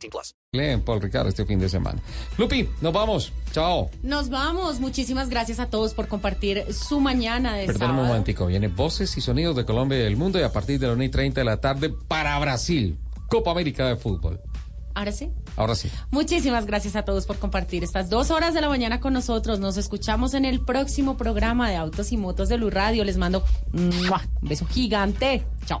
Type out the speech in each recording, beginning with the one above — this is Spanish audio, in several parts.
18 plus. Leen Paul Ricardo este fin de semana. Lupi, nos vamos. Chao. Nos vamos. Muchísimas gracias a todos por compartir su mañana de Perdón un sábado. momentico. Viene Voces y Sonidos de Colombia y del Mundo y a partir de las 1 y 30 de la tarde para Brasil. Copa América de Fútbol. Ahora sí. Ahora sí. Muchísimas gracias a todos por compartir estas dos horas de la mañana con nosotros. Nos escuchamos en el próximo programa de Autos y Motos de Lu Radio. Les mando un beso gigante. Chao.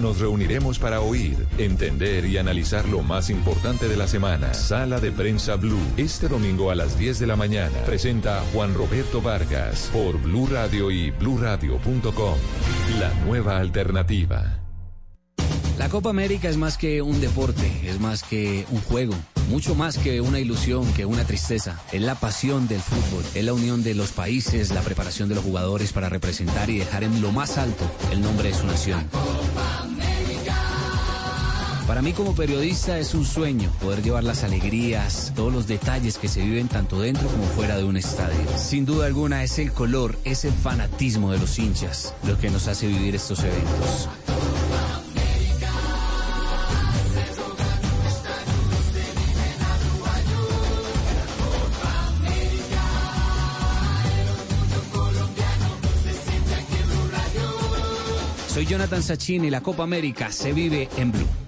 nos reuniremos para oír, entender y analizar lo más importante de la semana. Sala de prensa Blue. Este domingo a las 10 de la mañana presenta Juan Roberto Vargas por Blue Radio y BlueRadio.com. La nueva alternativa. La Copa América es más que un deporte, es más que un juego, mucho más que una ilusión, que una tristeza. Es la pasión del fútbol, es la unión de los países, la preparación de los jugadores para representar y dejar en lo más alto el nombre de su nación. Para mí como periodista es un sueño poder llevar las alegrías, todos los detalles que se viven tanto dentro como fuera de un estadio. Sin duda alguna es el color, es el fanatismo de los hinchas lo que nos hace vivir estos eventos. Soy Jonathan Sachin y la Copa América se vive en Blue.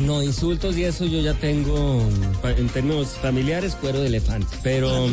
No, insultos y eso yo ya tengo, en términos familiares, cuero de elefante. Pero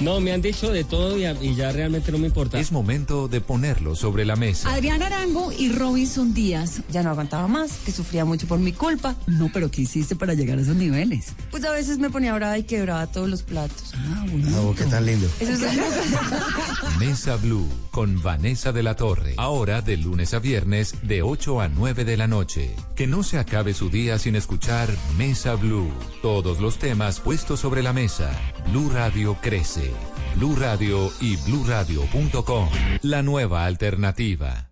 no, me han dicho de todo y, ya realmente no me importa. es momento de ponerlo sobre la mesa. Adrián Arango y Robinson Díaz. Ya no aguantaba más, que sufría mucho por mi culpa. No, pero ¿qué hiciste para llegar a esos niveles? Pues a veces me ponía brava y quebraba todos los platos. Ah, bueno. ¿Qué tan lindo? Eso es Mesa Blue con Vanessa de la Torre. Ahora de lunes a viernes de 8 a 9 de la noche. Que no se acabe su día sin escuchar Mesa Blue. Todos los temas puestos sobre la mesa. Blue Radio crece. Blue Radio y BlueRadio.com. La nueva alternativa.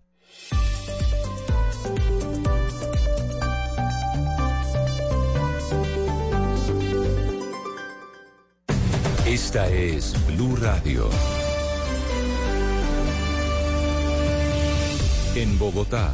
Esta es Blue Radio. En Bogotá,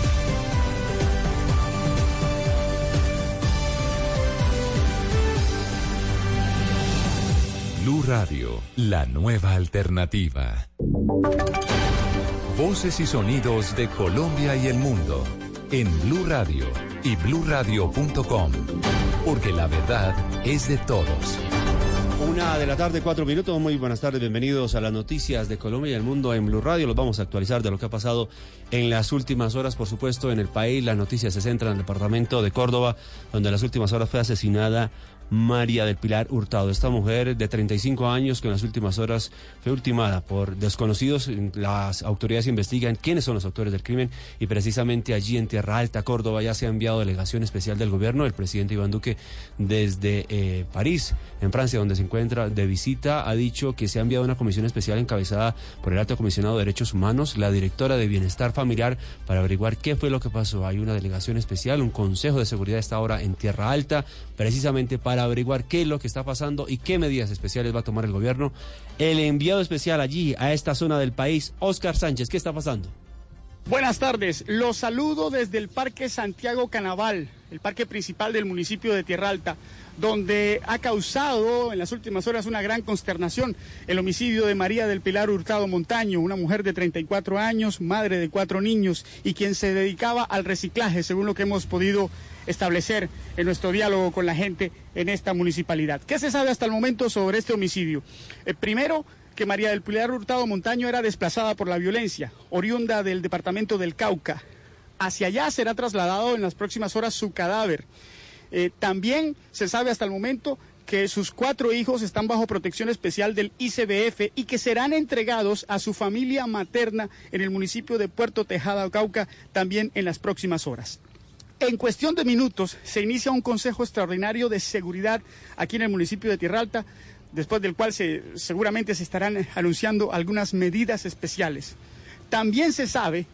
Blue Radio, la nueva alternativa. Voces y sonidos de Colombia y el mundo en Blue Radio y bluradio.com, porque la verdad es de todos. Una de la tarde, cuatro minutos. Muy buenas tardes, bienvenidos a las noticias de Colombia y el mundo en Blue Radio. Los vamos a actualizar de lo que ha pasado en las últimas horas, por supuesto, en el país. Las noticias se centran en el departamento de Córdoba, donde en las últimas horas fue asesinada María del Pilar Hurtado. Esta mujer de 35 años que en las últimas horas fue ultimada por desconocidos. Las autoridades investigan quiénes son los autores del crimen y precisamente allí en Tierra Alta, Córdoba, ya se ha enviado delegación especial del gobierno. El presidente Iván Duque desde eh, París, en Francia, donde se encuentra de visita, ha dicho que se ha enviado una comisión especial encabezada por el alto comisionado de Derechos Humanos, la directora de Bienestar Familiar, para averiguar qué fue lo que pasó. Hay una delegación especial, un consejo de seguridad está ahora en Tierra Alta, precisamente para averiguar qué es lo que está pasando y qué medidas especiales va a tomar el gobierno. El enviado especial allí, a esta zona del país, Oscar Sánchez, ¿qué está pasando? Buenas tardes, los saludo desde el Parque Santiago Canaval, el parque principal del municipio de Tierra Alta, donde ha causado en las últimas horas una gran consternación el homicidio de María del Pilar Hurtado Montaño, una mujer de 34 años, madre de cuatro niños y quien se dedicaba al reciclaje, según lo que hemos podido establecer en nuestro diálogo con la gente en esta municipalidad. ¿Qué se sabe hasta el momento sobre este homicidio? Eh, primero, que María del Pilar Hurtado Montaño era desplazada por la violencia, oriunda del departamento del Cauca. Hacia allá será trasladado en las próximas horas su cadáver. Eh, también se sabe hasta el momento que sus cuatro hijos están bajo protección especial del ICBF y que serán entregados a su familia materna en el municipio de Puerto Tejada, Cauca, también en las próximas horas. En cuestión de minutos se inicia un Consejo Extraordinario de Seguridad aquí en el municipio de Tierra Alta, después del cual se, seguramente se estarán anunciando algunas medidas especiales. También se sabe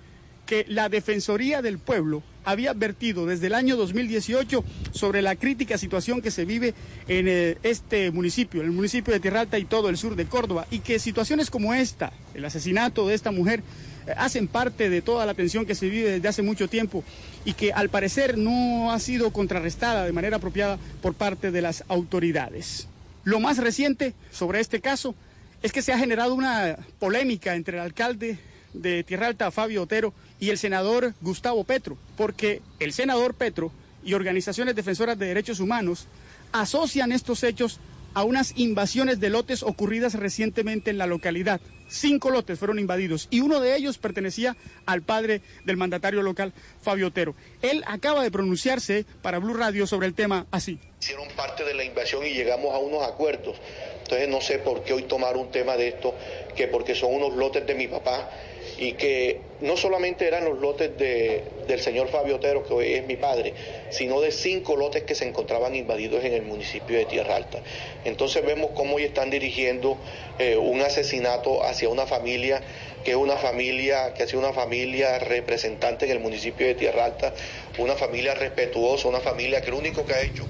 que la Defensoría del Pueblo había advertido desde el año 2018 sobre la crítica situación que se vive en eh, este municipio, en el municipio de Tierra Alta y todo el sur de Córdoba, y que situaciones como esta, el asesinato de esta mujer, eh, hacen parte de toda la tensión que se vive desde hace mucho tiempo y que al parecer no ha sido contrarrestada de manera apropiada por parte de las autoridades. Lo más reciente sobre este caso es que se ha generado una polémica entre el alcalde de Tierra Alta, Fabio Otero, y el senador Gustavo Petro, porque el senador Petro y organizaciones defensoras de derechos humanos asocian estos hechos a unas invasiones de lotes ocurridas recientemente en la localidad. Cinco lotes fueron invadidos y uno de ellos pertenecía al padre del mandatario local, Fabio Otero. Él acaba de pronunciarse para Blue Radio sobre el tema así. Hicieron parte de la invasión y llegamos a unos acuerdos. Entonces no sé por qué hoy tomar un tema de esto, que porque son unos lotes de mi papá y que no solamente eran los lotes de, del señor Fabio Otero, que hoy es mi padre, sino de cinco lotes que se encontraban invadidos en el municipio de Tierra Alta. Entonces vemos cómo hoy están dirigiendo eh, un asesinato hacia una familia que es una familia, que ha sido una familia representante en el municipio de Tierra Alta, una familia respetuosa, una familia que lo único que ha hecho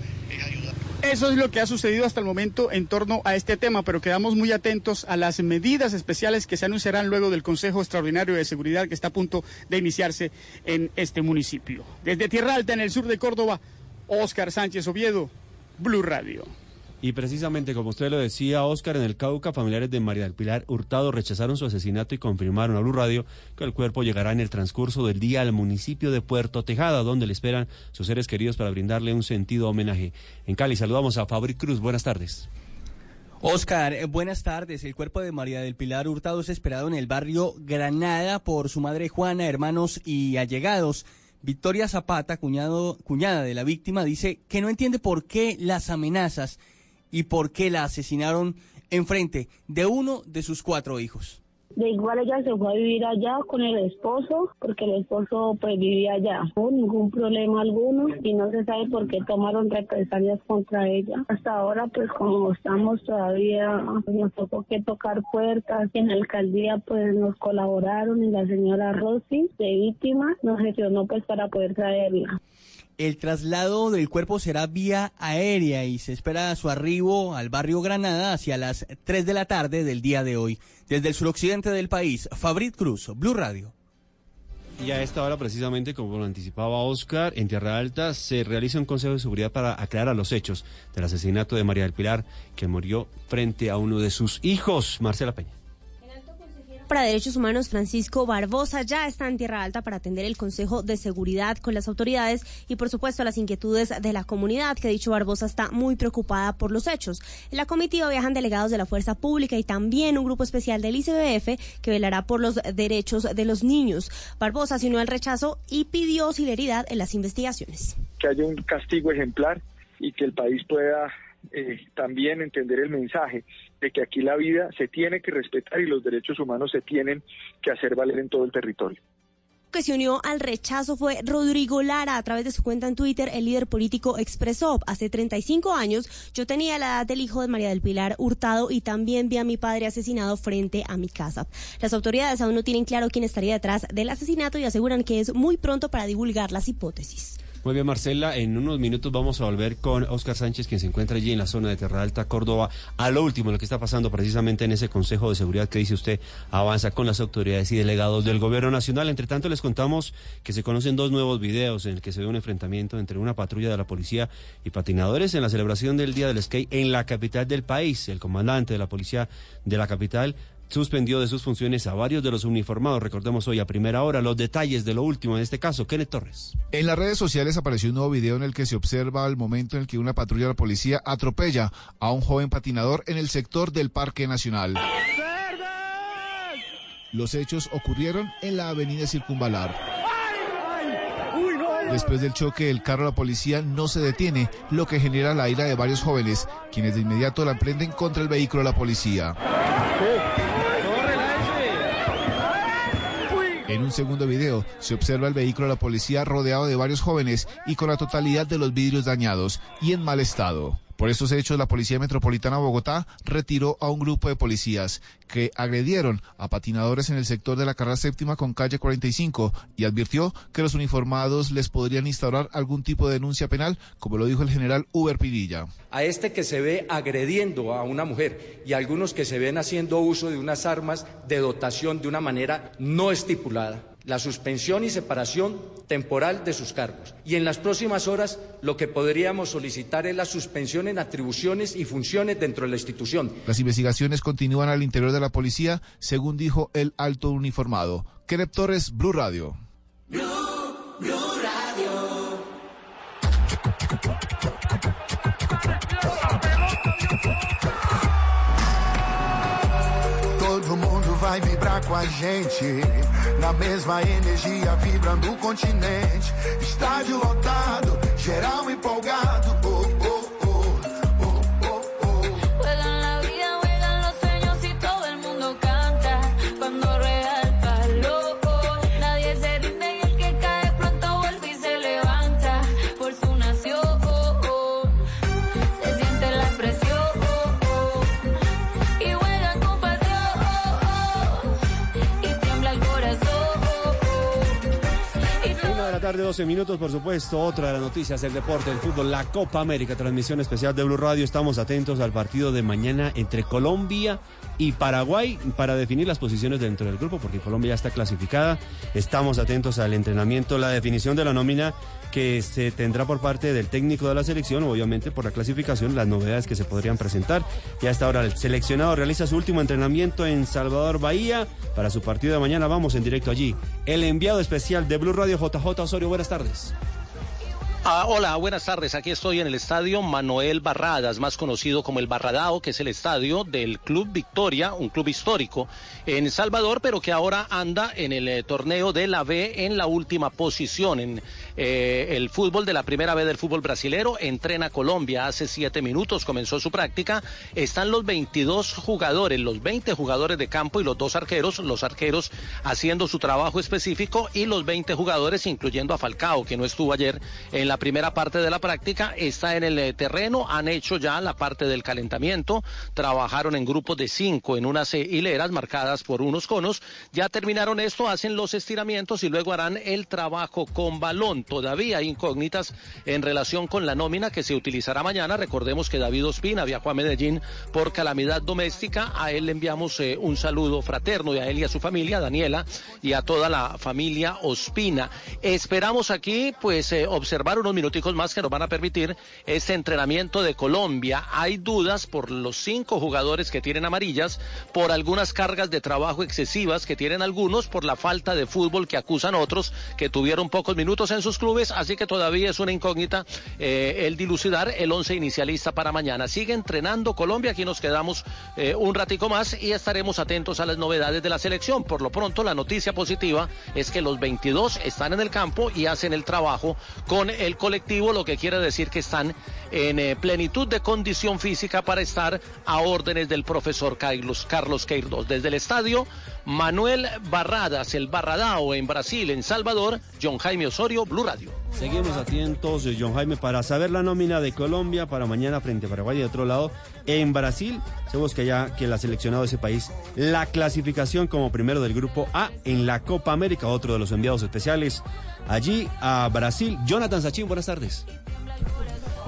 eso es lo que ha sucedido hasta el momento en torno a este tema, pero quedamos muy atentos a las medidas especiales que se anunciarán luego del Consejo Extraordinario de Seguridad que está a punto de iniciarse en este municipio. Desde Tierra Alta, en el sur de Córdoba, Óscar Sánchez Oviedo, Blue Radio. Y precisamente, como usted lo decía, Oscar, en el Cauca, familiares de María del Pilar Hurtado rechazaron su asesinato y confirmaron a Blue Radio que el cuerpo llegará en el transcurso del día al municipio de Puerto Tejada, donde le esperan sus seres queridos para brindarle un sentido homenaje. En Cali saludamos a Fabri Cruz. Buenas tardes. Oscar, eh, buenas tardes. El cuerpo de María del Pilar Hurtado es esperado en el barrio Granada por su madre Juana, hermanos y allegados. Victoria Zapata, cuñado, cuñada de la víctima, dice que no entiende por qué las amenazas y por qué la asesinaron en frente de uno de sus cuatro hijos. De igual ella se fue a vivir allá con el esposo, porque el esposo pues vivía allá. No ningún problema alguno y no se sabe por qué tomaron represalias contra ella. Hasta ahora pues como estamos todavía, pues, nos tocó que tocar puertas. En la alcaldía pues nos colaboraron y la señora Rosy de víctima nos gestionó pues para poder traerla. El traslado del cuerpo será vía aérea y se espera su arribo al barrio Granada hacia las 3 de la tarde del día de hoy. Desde el suroccidente del país, Fabrit Cruz, Blue Radio. Y a esta hora, precisamente, como lo anticipaba Oscar, en Tierra Alta se realiza un consejo de seguridad para aclarar los hechos del asesinato de María del Pilar, que murió frente a uno de sus hijos, Marcela Peña. Para Derechos Humanos Francisco Barbosa ya está en Tierra Alta para atender el Consejo de Seguridad con las autoridades y por supuesto las inquietudes de la comunidad que dicho Barbosa está muy preocupada por los hechos. En la comitiva viajan delegados de la Fuerza Pública y también un grupo especial del ICBF que velará por los derechos de los niños. Barbosa unió al rechazo y pidió celeridad en las investigaciones. Que haya un castigo ejemplar y que el país pueda eh, también entender el mensaje de que aquí la vida se tiene que respetar y los derechos humanos se tienen que hacer valer en todo el territorio que se unió al rechazo fue Rodrigo Lara. A través de su cuenta en Twitter, el líder político expresó, hace 35 años yo tenía la edad del hijo de María del Pilar Hurtado y también vi a mi padre asesinado frente a mi casa. Las autoridades aún no tienen claro quién estaría detrás del asesinato y aseguran que es muy pronto para divulgar las hipótesis. Muy bien, Marcela. En unos minutos vamos a volver con Oscar Sánchez, quien se encuentra allí en la zona de Terra Alta, Córdoba, a lo último, lo que está pasando precisamente en ese Consejo de Seguridad que dice usted avanza con las autoridades y delegados del Gobierno Nacional. Entre tanto, les contamos que se conocen dos nuevos videos en el que se ve un enfrentamiento entre una patrulla de la policía y patinadores en la celebración del Día del Skate en la capital del país. El comandante de la policía de la capital suspendió de sus funciones a varios de los uniformados. Recordemos hoy a primera hora los detalles de lo último en este caso. Kenneth Torres. En las redes sociales apareció un nuevo video en el que se observa el momento en el que una patrulla de la policía atropella a un joven patinador en el sector del Parque Nacional. Los hechos ocurrieron en la avenida Circunvalar. Después del choque, el carro de la policía no se detiene, lo que genera la ira de varios jóvenes, quienes de inmediato la emprenden contra el vehículo de la policía. En un segundo video se observa el vehículo de la policía rodeado de varios jóvenes y con la totalidad de los vidrios dañados y en mal estado. Por estos hechos, la Policía Metropolitana de Bogotá retiró a un grupo de policías que agredieron a patinadores en el sector de la carrera séptima con calle 45 y advirtió que los uniformados les podrían instaurar algún tipo de denuncia penal, como lo dijo el general Uber Pinilla. A este que se ve agrediendo a una mujer y algunos que se ven haciendo uso de unas armas de dotación de una manera no estipulada la suspensión y separación temporal de sus cargos. Y en las próximas horas lo que podríamos solicitar es la suspensión en atribuciones y funciones dentro de la institución. Las investigaciones continúan al interior de la policía, según dijo el alto uniformado. Kenneth Torres, Blue Radio. Blue vai vibrar com a gente. Na mesma energia, vibrando o continente. Estádio lotado, geral empolgado. Tarde, 12 minutos, por supuesto. Otra de las noticias del deporte, el fútbol, la Copa América, transmisión especial de Blue Radio. Estamos atentos al partido de mañana entre Colombia y Paraguay para definir las posiciones dentro del grupo, porque Colombia ya está clasificada. Estamos atentos al entrenamiento, la definición de la nómina que se tendrá por parte del técnico de la selección, obviamente por la clasificación, las novedades que se podrían presentar. Y hasta ahora el seleccionado realiza su último entrenamiento en Salvador Bahía. Para su partido de mañana vamos en directo allí. El enviado especial de Blue Radio, JJ Osorio, buenas tardes. Ah, hola, buenas tardes. Aquí estoy en el estadio Manuel Barradas, más conocido como el Barradao, que es el estadio del Club Victoria, un club histórico en Salvador, pero que ahora anda en el eh, torneo de la B en la última posición. En eh, el fútbol de la primera B del fútbol brasilero, entrena Colombia hace siete minutos, comenzó su práctica. Están los 22 jugadores, los 20 jugadores de campo y los dos arqueros, los arqueros haciendo su trabajo específico y los 20 jugadores, incluyendo a Falcao, que no estuvo ayer en la primera parte de la práctica, está en el eh, terreno, han hecho ya la parte del calentamiento, trabajaron en grupos de cinco en unas eh, hileras marcadas por unos conos, ya terminaron esto, hacen los estiramientos y luego harán el trabajo con balón. Todavía incógnitas en relación con la nómina que se utilizará mañana. Recordemos que David Ospina viajó a Medellín por calamidad doméstica. A él le enviamos eh, un saludo fraterno y a él y a su familia, Daniela, y a toda la familia Ospina. Esperamos aquí, pues, observar unos minuticos más que nos van a permitir este entrenamiento de Colombia. Hay dudas por los cinco jugadores que tienen amarillas, por algunas cargas de trabajo excesivas que tienen algunos, por la falta de fútbol que acusan otros que tuvieron pocos minutos en sus clubes, así que todavía es una incógnita eh, el dilucidar el once inicialista para mañana. Sigue entrenando Colombia, aquí nos quedamos eh, un ratico más y estaremos atentos a las novedades de la selección. Por lo pronto, la noticia positiva es que los 22 están en el campo y hacen el trabajo con el colectivo, lo que quiere decir que están en eh, plenitud de condición física para estar a órdenes del profesor Carlos, Carlos Queiroz. Desde el estadio, Manuel Barradas, el Barradao en Brasil, en Salvador, John Jaime Osorio, Blue Radio. Seguimos atentos, eh, John Jaime, para saber la nómina de Colombia para mañana frente a Paraguay y de otro lado. En Brasil, se busca ya que el seleccionado ese país la clasificación como primero del grupo A en la Copa América, otro de los enviados especiales allí a Brasil. Jonathan Sachin, buenas tardes.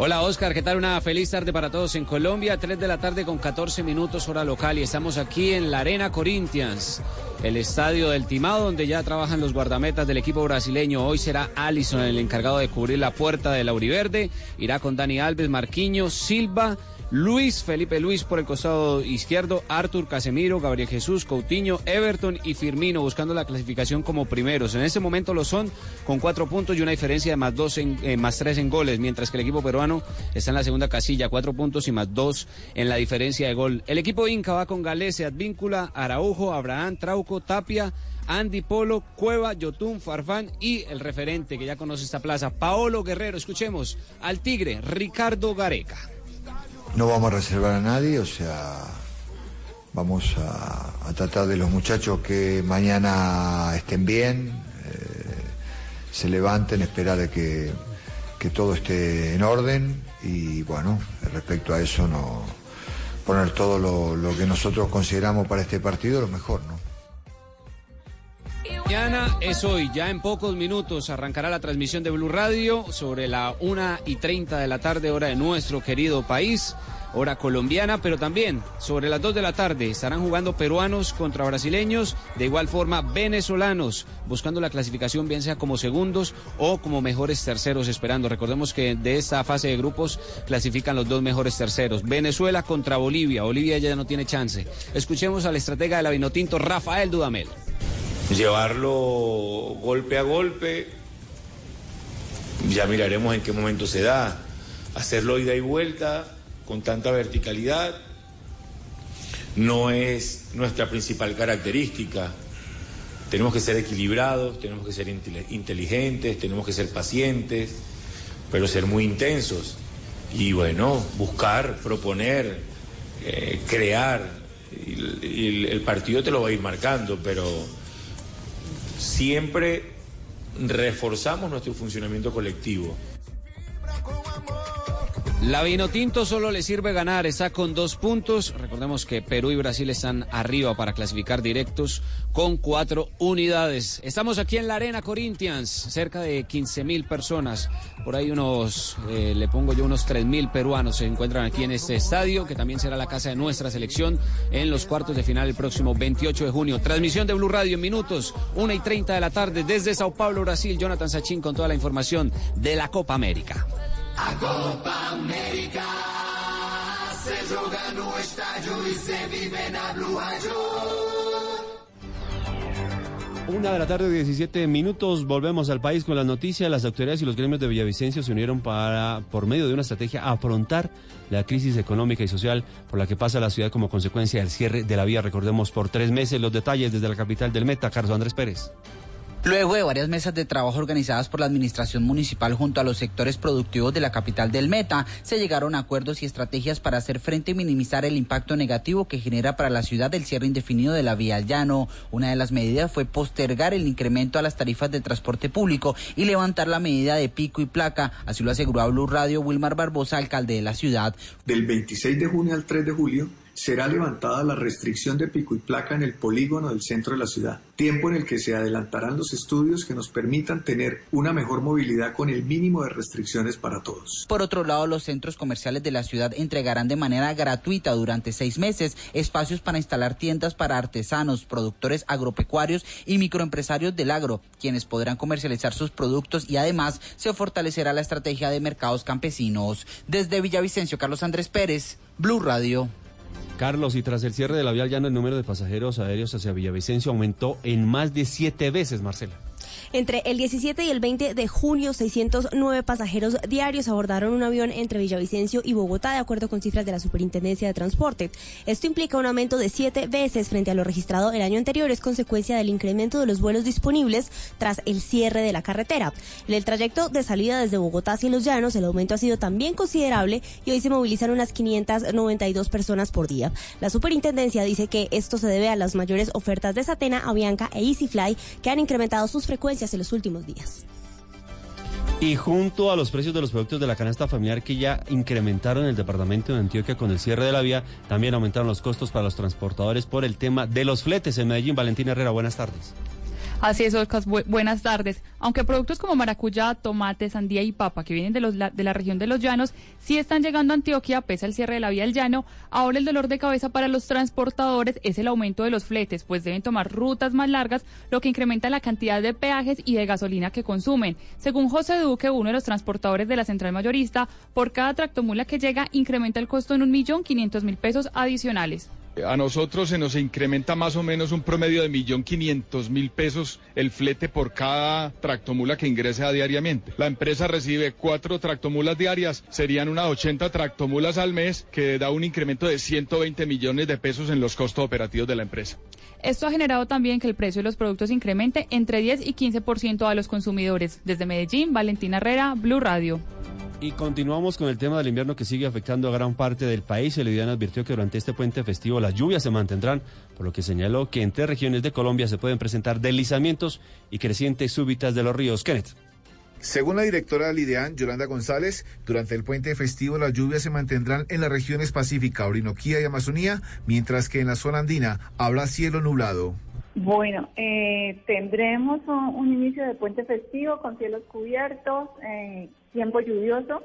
Hola Oscar, ¿qué tal? Una feliz tarde para todos en Colombia, 3 de la tarde con 14 minutos hora local y estamos aquí en la Arena Corinthians, el estadio del Timado donde ya trabajan los guardametas del equipo brasileño. Hoy será Allison el encargado de cubrir la puerta de Lauriverde, irá con Dani Alves, Marquinhos, Silva, Luis, Felipe Luis por el costado izquierdo, Artur Casemiro, Gabriel Jesús, Coutinho, Everton y Firmino buscando la clasificación como primeros. En este momento lo son con cuatro puntos y una diferencia de más dos en, eh, más tres en goles, mientras que el equipo peruano está en la segunda casilla, cuatro puntos y más dos en la diferencia de gol. El equipo Inca va con Galese, Advíncula, Araujo, Abraham, Trauco, Tapia, Andy Polo, Cueva, Yotun, Farfán y el referente que ya conoce esta plaza, Paolo Guerrero. Escuchemos al Tigre, Ricardo Gareca. No vamos a reservar a nadie, o sea, vamos a, a tratar de los muchachos que mañana estén bien, eh, se levanten, esperar de que, que todo esté en orden y bueno, respecto a eso no poner todo lo, lo que nosotros consideramos para este partido lo mejor, ¿no? Mañana es hoy, ya en pocos minutos arrancará la transmisión de Blue Radio sobre la 1 y 30 de la tarde, hora de nuestro querido país, hora colombiana, pero también sobre las 2 de la tarde estarán jugando peruanos contra brasileños, de igual forma venezolanos, buscando la clasificación bien sea como segundos o como mejores terceros esperando. Recordemos que de esta fase de grupos clasifican los dos mejores terceros. Venezuela contra Bolivia, Bolivia ya no tiene chance. Escuchemos al estratega de la Vinotinto, Rafael Dudamel llevarlo golpe a golpe, ya miraremos en qué momento se da, hacerlo ida y vuelta con tanta verticalidad no es nuestra principal característica. Tenemos que ser equilibrados, tenemos que ser inteligentes, tenemos que ser pacientes, pero ser muy intensos. Y bueno, buscar, proponer, eh, crear. Y, el partido te lo va a ir marcando, pero siempre reforzamos nuestro funcionamiento colectivo. La Vinotinto solo le sirve ganar, está con dos puntos. Recordemos que Perú y Brasil están arriba para clasificar directos con cuatro unidades. Estamos aquí en la Arena Corinthians, cerca de 15 mil personas. Por ahí unos, eh, le pongo yo unos 3 mil peruanos se encuentran aquí en este estadio, que también será la casa de nuestra selección en los cuartos de final el próximo 28 de junio. Transmisión de Blue Radio en minutos, 1 y 30 de la tarde desde Sao Paulo, Brasil. Jonathan Sachin con toda la información de la Copa América. A Copa América se joga no estádio e se vive na Blue. Una de la tarde, 17 minutos. Volvemos al país con las noticias. Las autoridades y los gremios de Villavicencio se unieron para, por medio de una estrategia, afrontar la crisis económica y social por la que pasa la ciudad como consecuencia del cierre de la vía. Recordemos por tres meses los detalles desde la capital del Meta, Carlos Andrés Pérez. Luego de varias mesas de trabajo organizadas por la Administración Municipal junto a los sectores productivos de la capital del Meta, se llegaron a acuerdos y estrategias para hacer frente y minimizar el impacto negativo que genera para la ciudad el cierre indefinido de la vía al llano. Una de las medidas fue postergar el incremento a las tarifas de transporte público y levantar la medida de pico y placa. Así lo aseguró a Blue Radio Wilmar Barbosa, alcalde de la ciudad. Del 26 de junio al 3 de julio será levantada la restricción de pico y placa en el polígono del centro de la ciudad, tiempo en el que se adelantarán los estudios que nos permitan tener una mejor movilidad con el mínimo de restricciones para todos. Por otro lado, los centros comerciales de la ciudad entregarán de manera gratuita durante seis meses espacios para instalar tiendas para artesanos, productores agropecuarios y microempresarios del agro, quienes podrán comercializar sus productos y además se fortalecerá la estrategia de mercados campesinos. Desde Villavicencio, Carlos Andrés Pérez, Blue Radio. Carlos, y tras el cierre de la vía llana, el número de pasajeros aéreos hacia Villavicencio aumentó en más de siete veces, Marcela. Entre el 17 y el 20 de junio, 609 pasajeros diarios abordaron un avión entre Villavicencio y Bogotá, de acuerdo con cifras de la Superintendencia de Transporte. Esto implica un aumento de siete veces frente a lo registrado el año anterior, es consecuencia del incremento de los vuelos disponibles tras el cierre de la carretera. En el trayecto de salida desde Bogotá hacia Los Llanos, el aumento ha sido también considerable y hoy se movilizan unas 592 personas por día. La Superintendencia dice que esto se debe a las mayores ofertas de Satena, Avianca e EasyFly, que han incrementado sus frecuencias en los últimos días. Y junto a los precios de los productos de la canasta familiar que ya incrementaron en el departamento de Antioquia con el cierre de la vía, también aumentaron los costos para los transportadores por el tema de los fletes en Medellín. Valentina Herrera, buenas tardes. Así es, Oscar, bu buenas tardes. Aunque productos como maracuyá, tomate, sandía y papa que vienen de, los, de la región de los llanos sí están llegando a Antioquia pese al cierre de la vía del llano, ahora el dolor de cabeza para los transportadores es el aumento de los fletes, pues deben tomar rutas más largas, lo que incrementa la cantidad de peajes y de gasolina que consumen. Según José Duque, uno de los transportadores de la central mayorista, por cada tractomula que llega incrementa el costo en un millón quinientos mil pesos adicionales. A nosotros se nos incrementa más o menos un promedio de millón quinientos mil pesos el flete por cada tractomula que ingrese diariamente. La empresa recibe cuatro tractomulas diarias, serían unas 80 tractomulas al mes, que da un incremento de 120 millones de pesos en los costos operativos de la empresa. Esto ha generado también que el precio de los productos incremente entre 10 y 15% a los consumidores. Desde Medellín, Valentina Herrera, Blue Radio. Y continuamos con el tema del invierno que sigue afectando a gran parte del país. El IDAN advirtió que durante este puente festivo las lluvias se mantendrán, por lo que señaló que en tres regiones de Colombia se pueden presentar deslizamientos y crecientes súbitas de los ríos. Kenneth. Según la directora del IDEAN, Yolanda González, durante el puente festivo las lluvias se mantendrán en las regiones Pacífica, Orinoquía y Amazonía, mientras que en la zona andina habrá cielo nublado. Bueno, eh, tendremos un, un, inicio de puente festivo con cielos cubiertos, eh, tiempo lluvioso,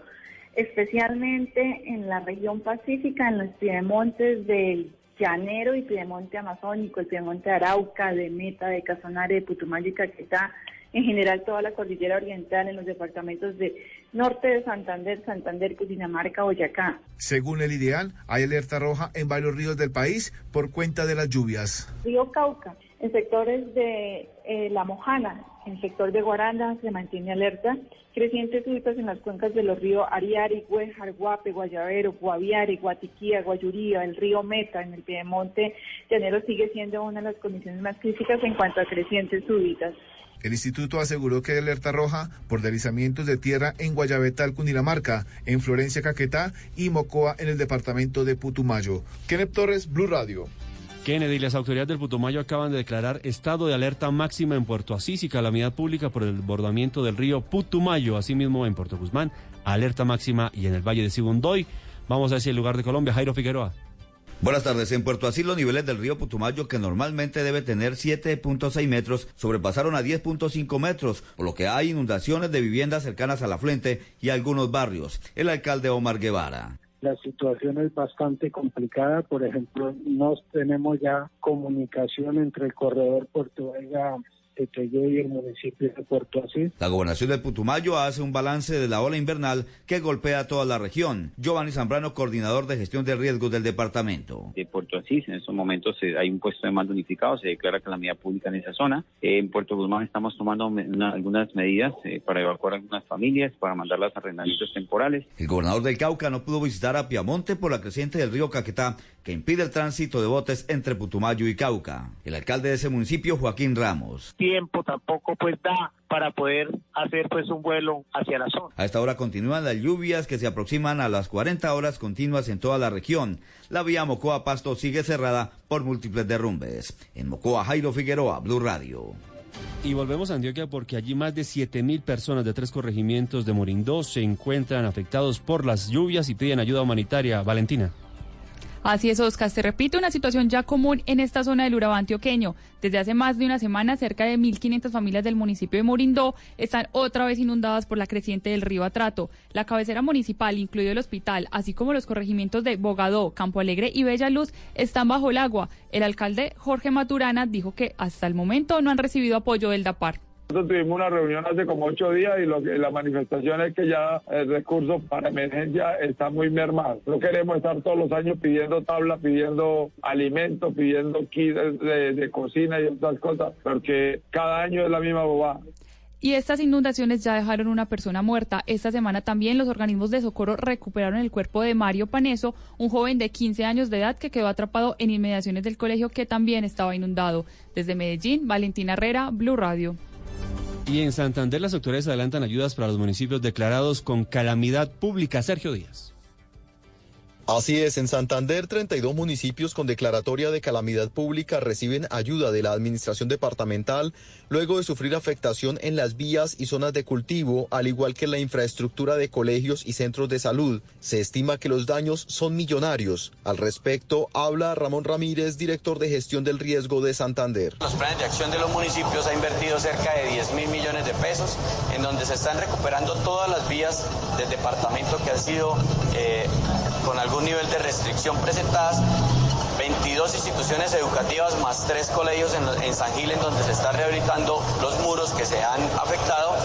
especialmente en la región pacífica, en los piedemontes del Llanero y Piedemonte Amazónico, el Piedemonte de Arauca, de Meta, de Casonare, de Putumayo y Caquetá, en general toda la cordillera oriental en los departamentos de norte de Santander, Santander, Cundinamarca, Boyacá. Según el IDEAN, hay alerta roja en varios ríos del país por cuenta de las lluvias. Río Cauca, en sectores de eh, La Mojana, en el sector de Guaranda se mantiene alerta. Crecientes súbitas en las cuencas de los ríos Ariari, Güejar, Guape, Guayavero, Guaviare, Guatiquía, Guayuría, el río Meta, en el Piedemonte Llanero sigue siendo una de las condiciones más críticas en cuanto a crecientes súbitas. El instituto aseguró que hay alerta roja por deslizamientos de tierra en Guayabetal, Cundinamarca, en Florencia, Caquetá y Mocoa, en el departamento de Putumayo. Kenneth Torres, Blue Radio. Kennedy, las autoridades del Putumayo acaban de declarar estado de alerta máxima en Puerto Asís y calamidad pública por el desbordamiento del río Putumayo, asimismo en Puerto Guzmán, alerta máxima y en el Valle de Sibundoy. Vamos hacia el lugar de Colombia, Jairo Figueroa. Buenas tardes. En Puerto Asís los niveles del río Putumayo, que normalmente debe tener 7.6 metros, sobrepasaron a 10.5 metros, por lo que hay inundaciones de viviendas cercanas a la fuente y algunos barrios. El alcalde Omar Guevara. La situación es bastante complicada. Por ejemplo, no tenemos ya comunicación entre el corredor Puerto Vega Teteyé y el municipio de Puerto Asís. La gobernación del Putumayo hace un balance de la ola invernal que golpea a toda la región. Giovanni Zambrano, coordinador de gestión de riesgos del departamento. De Puerto Asís, en estos momentos eh, hay un puesto de mando unificado, se declara calamidad pública en esa zona. Eh, en Puerto Guzmán estamos tomando una, algunas medidas eh, para evacuar algunas familias, para mandarlas a arrendamientos temporales. El gobernador del Cauca no pudo visitar a Piamonte por la creciente del río Caquetá, que impide el tránsito de botes entre Putumayo y Cauca. El alcalde de ese municipio, Joaquín Ramos tiempo tampoco pues da para poder hacer pues un vuelo hacia la zona. A esta hora continúan las lluvias que se aproximan a las 40 horas continuas en toda la región. La vía Mocoa-Pasto sigue cerrada por múltiples derrumbes. En Mocoa, Jairo Figueroa, Blue Radio. Y volvemos a Antioquia porque allí más de 7.000 personas de tres corregimientos de Morindó se encuentran afectados por las lluvias y piden ayuda humanitaria. Valentina. Así es, Oscar. Se repite una situación ya común en esta zona del Urabá antioqueño. Desde hace más de una semana, cerca de 1.500 familias del municipio de Morindó están otra vez inundadas por la creciente del río Atrato. La cabecera municipal, incluido el hospital, así como los corregimientos de Bogadó, Campo Alegre y Bella Luz, están bajo el agua. El alcalde Jorge Maturana dijo que hasta el momento no han recibido apoyo del DAPAR. Nosotros tuvimos una reunión hace como ocho días y lo que la manifestación es que ya el recurso para emergencia está muy mermado. No queremos estar todos los años pidiendo tablas, pidiendo alimentos, pidiendo kits de, de cocina y otras cosas, porque cada año es la misma bobada. Y estas inundaciones ya dejaron una persona muerta. Esta semana también los organismos de socorro recuperaron el cuerpo de Mario Paneso, un joven de 15 años de edad que quedó atrapado en inmediaciones del colegio que también estaba inundado. Desde Medellín, Valentina Herrera, Blue Radio. Y en Santander las autoridades adelantan ayudas para los municipios declarados con calamidad pública. Sergio Díaz. Así es, en Santander 32 municipios con declaratoria de calamidad pública reciben ayuda de la administración departamental luego de sufrir afectación en las vías y zonas de cultivo, al igual que la infraestructura de colegios y centros de salud. Se estima que los daños son millonarios. Al respecto, habla Ramón Ramírez, director de gestión del riesgo de Santander. Los planes de acción de los municipios ha invertido cerca de 10 mil millones de pesos, en donde se están recuperando todas las vías del departamento que han sido eh, con algún nivel de restricción presentadas, 22 instituciones educativas más tres colegios en, en, San Gil en donde se están rehabilitando los muros que se han afectado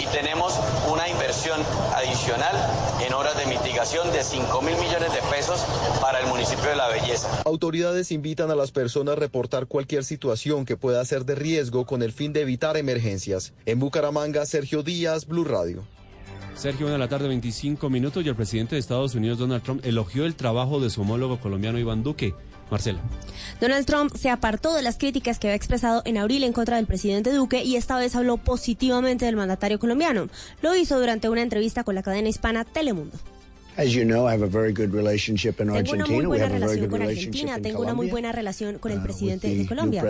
y tenemos una inversión adicional en obras de mitigación de 5 mil millones de pesos para el municipio de La Belleza. Autoridades invitan a las personas a reportar cualquier situación que pueda ser de riesgo con el fin de evitar emergencias. En Bucaramanga, Sergio Díaz, Blue Radio. Sergio, una de la tarde, 25 minutos, y el presidente de Estados Unidos, Donald Trump, elogió el trabajo de su homólogo colombiano, Iván Duque. Marcela. Donald Trump se apartó de las críticas que había expresado en abril en contra del presidente Duque y esta vez habló positivamente del mandatario colombiano. Lo hizo durante una entrevista con la cadena hispana Telemundo. As you know, I have a very good relationship in Tengo una Argentina. muy buena have a very relación good con Argentina, in tengo una muy buena relación con el uh, presidente de Colombia.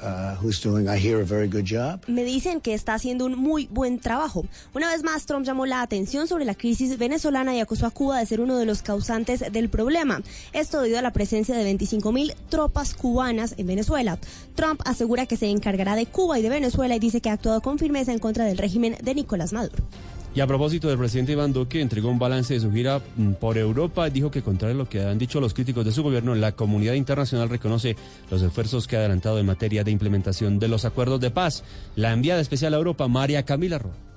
Uh, who's doing, I hear, a very good job. Me dicen que está haciendo un muy buen trabajo. Una vez más, Trump llamó la atención sobre la crisis venezolana y acusó a Cuba de ser uno de los causantes del problema. Esto debido a la presencia de 25 mil tropas cubanas en Venezuela. Trump asegura que se encargará de Cuba y de Venezuela y dice que ha actuado con firmeza en contra del régimen de Nicolás Maduro. Y a propósito del presidente Iván Duque, entregó un balance de su gira mm, por Europa. Dijo que, contrario a lo que han dicho los críticos de su gobierno, la comunidad internacional reconoce los esfuerzos que ha adelantado en materia de implementación de los acuerdos de paz. La enviada especial a Europa, María Camila Roa.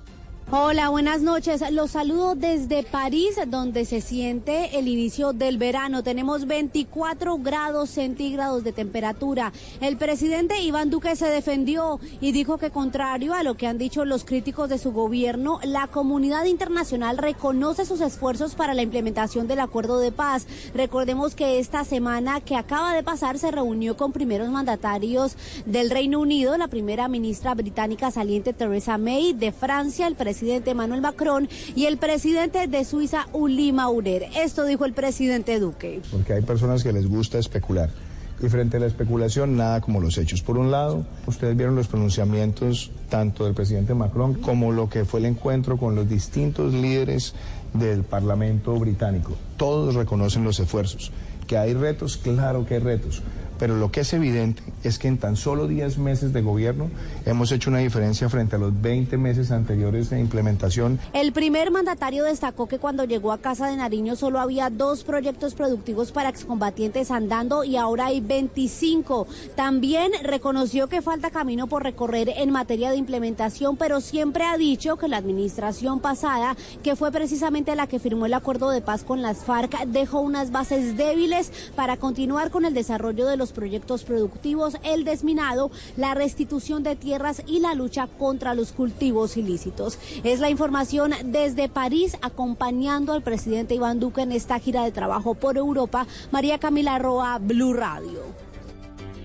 Hola, buenas noches. Los saludo desde París, donde se siente el inicio del verano. Tenemos 24 grados centígrados de temperatura. El presidente Iván Duque se defendió y dijo que contrario a lo que han dicho los críticos de su gobierno, la comunidad internacional reconoce sus esfuerzos para la implementación del acuerdo de paz. Recordemos que esta semana que acaba de pasar se reunió con primeros mandatarios del Reino Unido, la primera ministra británica saliente Theresa May, de Francia, el presidente presidente Emmanuel Macron y el presidente de Suiza, Uli Maurer. Esto dijo el presidente Duque. Porque hay personas que les gusta especular. Y frente a la especulación, nada como los hechos. Por un lado, ustedes vieron los pronunciamientos tanto del presidente Macron como lo que fue el encuentro con los distintos líderes del Parlamento británico. Todos reconocen los esfuerzos. Que hay retos, claro que hay retos. Pero lo que es evidente es que en tan solo 10 meses de gobierno hemos hecho una diferencia frente a los 20 meses anteriores de implementación. El primer mandatario destacó que cuando llegó a Casa de Nariño solo había dos proyectos productivos para excombatientes andando y ahora hay 25. También reconoció que falta camino por recorrer en materia de implementación, pero siempre ha dicho que la administración pasada, que fue precisamente la que firmó el acuerdo de paz con las FARC, dejó unas bases débiles para continuar con el desarrollo de los proyectos productivos, el desminado, la restitución de tierras y la lucha contra los cultivos ilícitos. Es la información desde París acompañando al presidente Iván Duque en esta gira de trabajo por Europa. María Camila Roa, Blue Radio.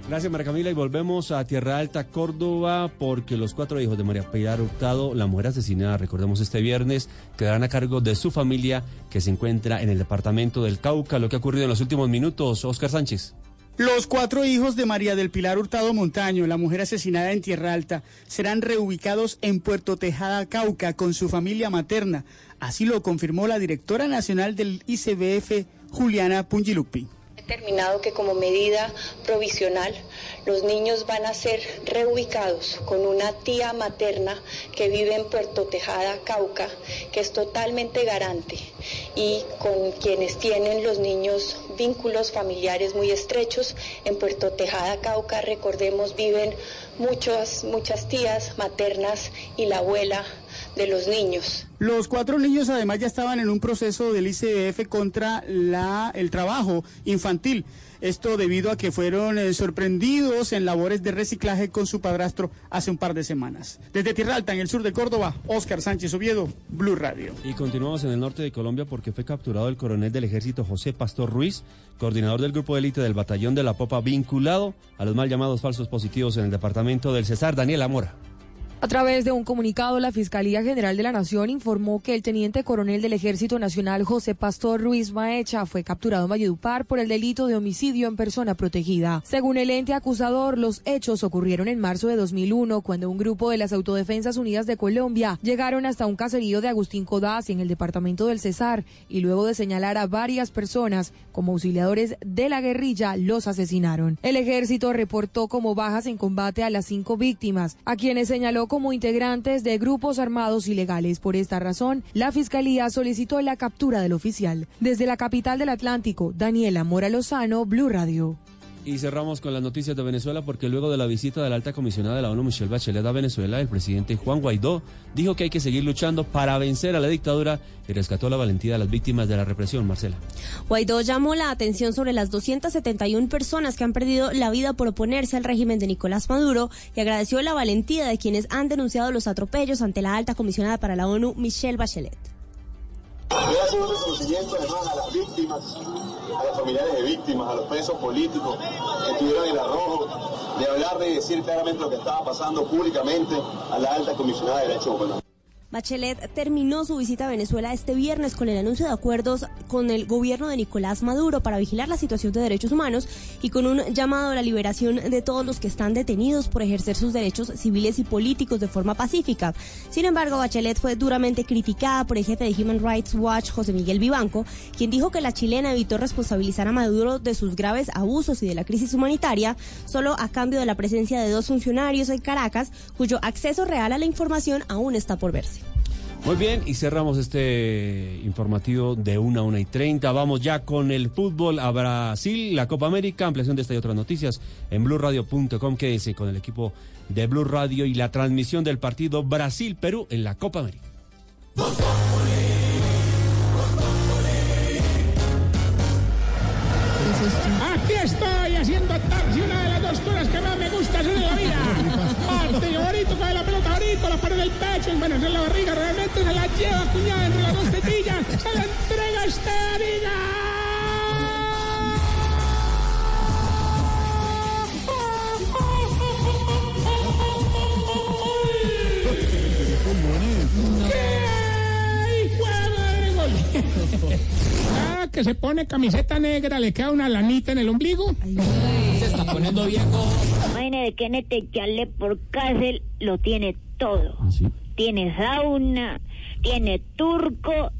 Gracias, María Camila. Y volvemos a Tierra Alta, Córdoba, porque los cuatro hijos de María Pilar Hurtado, la mujer asesinada, recordemos este viernes, quedarán a cargo de su familia que se encuentra en el departamento del Cauca. Lo que ha ocurrido en los últimos minutos, Oscar Sánchez. Los cuatro hijos de María del Pilar Hurtado Montaño, la mujer asesinada en Tierra Alta, serán reubicados en Puerto Tejada, Cauca, con su familia materna. Así lo confirmó la directora nacional del ICBF, Juliana Pungilupi determinado que como medida provisional los niños van a ser reubicados con una tía materna que vive en Puerto Tejada, Cauca, que es totalmente garante y con quienes tienen los niños vínculos familiares muy estrechos. En Puerto Tejada, Cauca, recordemos, viven muchas, muchas tías maternas y la abuela de los niños. Los cuatro niños además ya estaban en un proceso del ICBF contra la, el trabajo infantil. Esto debido a que fueron eh, sorprendidos en labores de reciclaje con su padrastro hace un par de semanas. Desde Tierra Alta, en el sur de Córdoba, Oscar Sánchez Oviedo, Blue Radio. Y continuamos en el norte de Colombia porque fue capturado el coronel del ejército José Pastor Ruiz, coordinador del grupo de élite del batallón de la Popa, vinculado a los mal llamados falsos positivos en el departamento del Cesar, Daniel Amora. A través de un comunicado, la Fiscalía General de la Nación informó que el teniente coronel del Ejército Nacional José Pastor Ruiz Maecha fue capturado en Valledupar por el delito de homicidio en persona protegida. Según el ente acusador, los hechos ocurrieron en marzo de 2001 cuando un grupo de las Autodefensas Unidas de Colombia llegaron hasta un caserío de Agustín Codazzi en el departamento del Cesar y luego de señalar a varias personas como auxiliadores de la guerrilla los asesinaron. El ejército reportó como bajas en combate a las cinco víctimas, a quienes señaló como integrantes de grupos armados ilegales. Por esta razón, la Fiscalía solicitó la captura del oficial. Desde la capital del Atlántico, Daniela Mora Lozano, Blue Radio. Y cerramos con las noticias de Venezuela porque luego de la visita de la alta comisionada de la ONU Michelle Bachelet a Venezuela, el presidente Juan Guaidó dijo que hay que seguir luchando para vencer a la dictadura y rescató la valentía de las víctimas de la represión, Marcela. Guaidó llamó la atención sobre las 271 personas que han perdido la vida por oponerse al régimen de Nicolás Maduro y agradeció la valentía de quienes han denunciado los atropellos ante la alta comisionada para la ONU Michelle Bachelet. Le hace un reconocimiento además a las víctimas, a los familiares de víctimas, a los presos políticos que tuvieron el arrojo de hablar, de decir claramente lo que estaba pasando públicamente a la alta comisionada de derechos humanos. Bachelet terminó su visita a Venezuela este viernes con el anuncio de acuerdos con el gobierno de Nicolás Maduro para vigilar la situación de derechos humanos y con un llamado a la liberación de todos los que están detenidos por ejercer sus derechos civiles y políticos de forma pacífica. Sin embargo, Bachelet fue duramente criticada por el jefe de Human Rights Watch, José Miguel Vivanco, quien dijo que la chilena evitó responsabilizar a Maduro de sus graves abusos y de la crisis humanitaria solo a cambio de la presencia de dos funcionarios en Caracas, cuyo acceso real a la información aún está por verse. Muy bien, y cerramos este informativo de 1 a 1 y 30. Vamos ya con el fútbol a Brasil, la Copa América, ampliación de esta y otras noticias en blurradio.com. Quédese con el equipo de Blue Radio y la transmisión del partido Brasil-Perú en la Copa América. Aquí estoy haciendo taxi, bueno, en la barriga, realmente se la lleva cuñada entre las dos tetillas, se la entrega este amiga. Cada que se pone camiseta negra le queda una lanita en el ombligo. Se está poniendo viejo. Vaina de Kenneth Echarle por cárcel lo tiene todo. Tiene sauna, tiene turco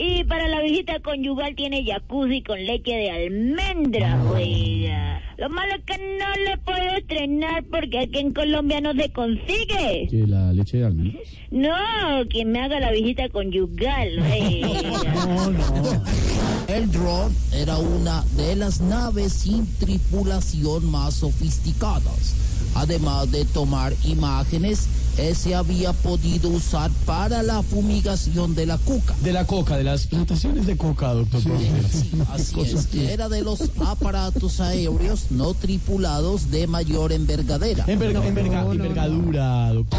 y para la visita conyugal tiene jacuzzi con leche de almendra, oiga. Lo malo es que no le puedo estrenar porque aquí en Colombia no se consigue. ¿Que la leche de almendras? No, que me haga la visita conyugal, oiga. No, no. El drone era una de las naves sin tripulación más sofisticadas. Además de tomar imágenes, ese había podido usar para la fumigación de la cuca. De la coca, de las plantaciones de coca, doctor. Así es, era de los aparatos aéreos no tripulados de mayor envergadera. Enverga- enverga- envergadura, doctor.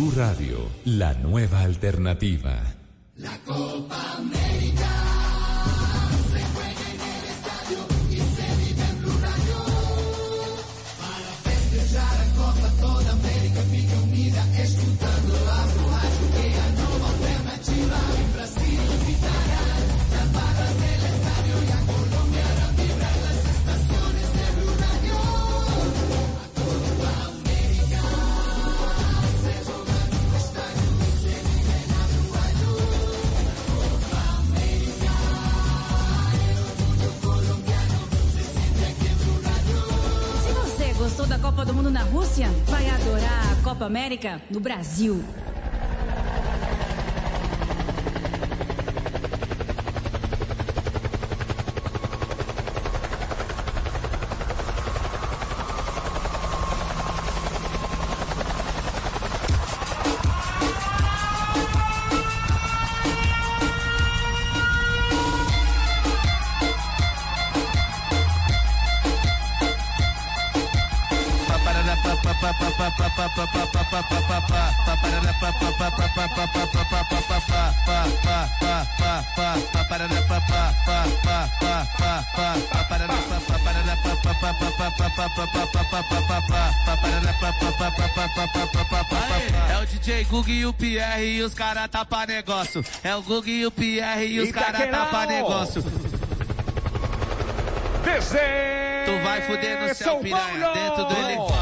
Blue Radio, la nueva alternativa. La Copa América Copa do Mundo na Rússia, vai adorar a Copa América no Brasil. É o DJ Gug e o Pierre e os cara tapa negócio. É o Gug e o Pierre e os cara Itaquerão. tapa negócio. Desde Tu vai fuder no céu, piranha, Paulo. dentro do helicóptero.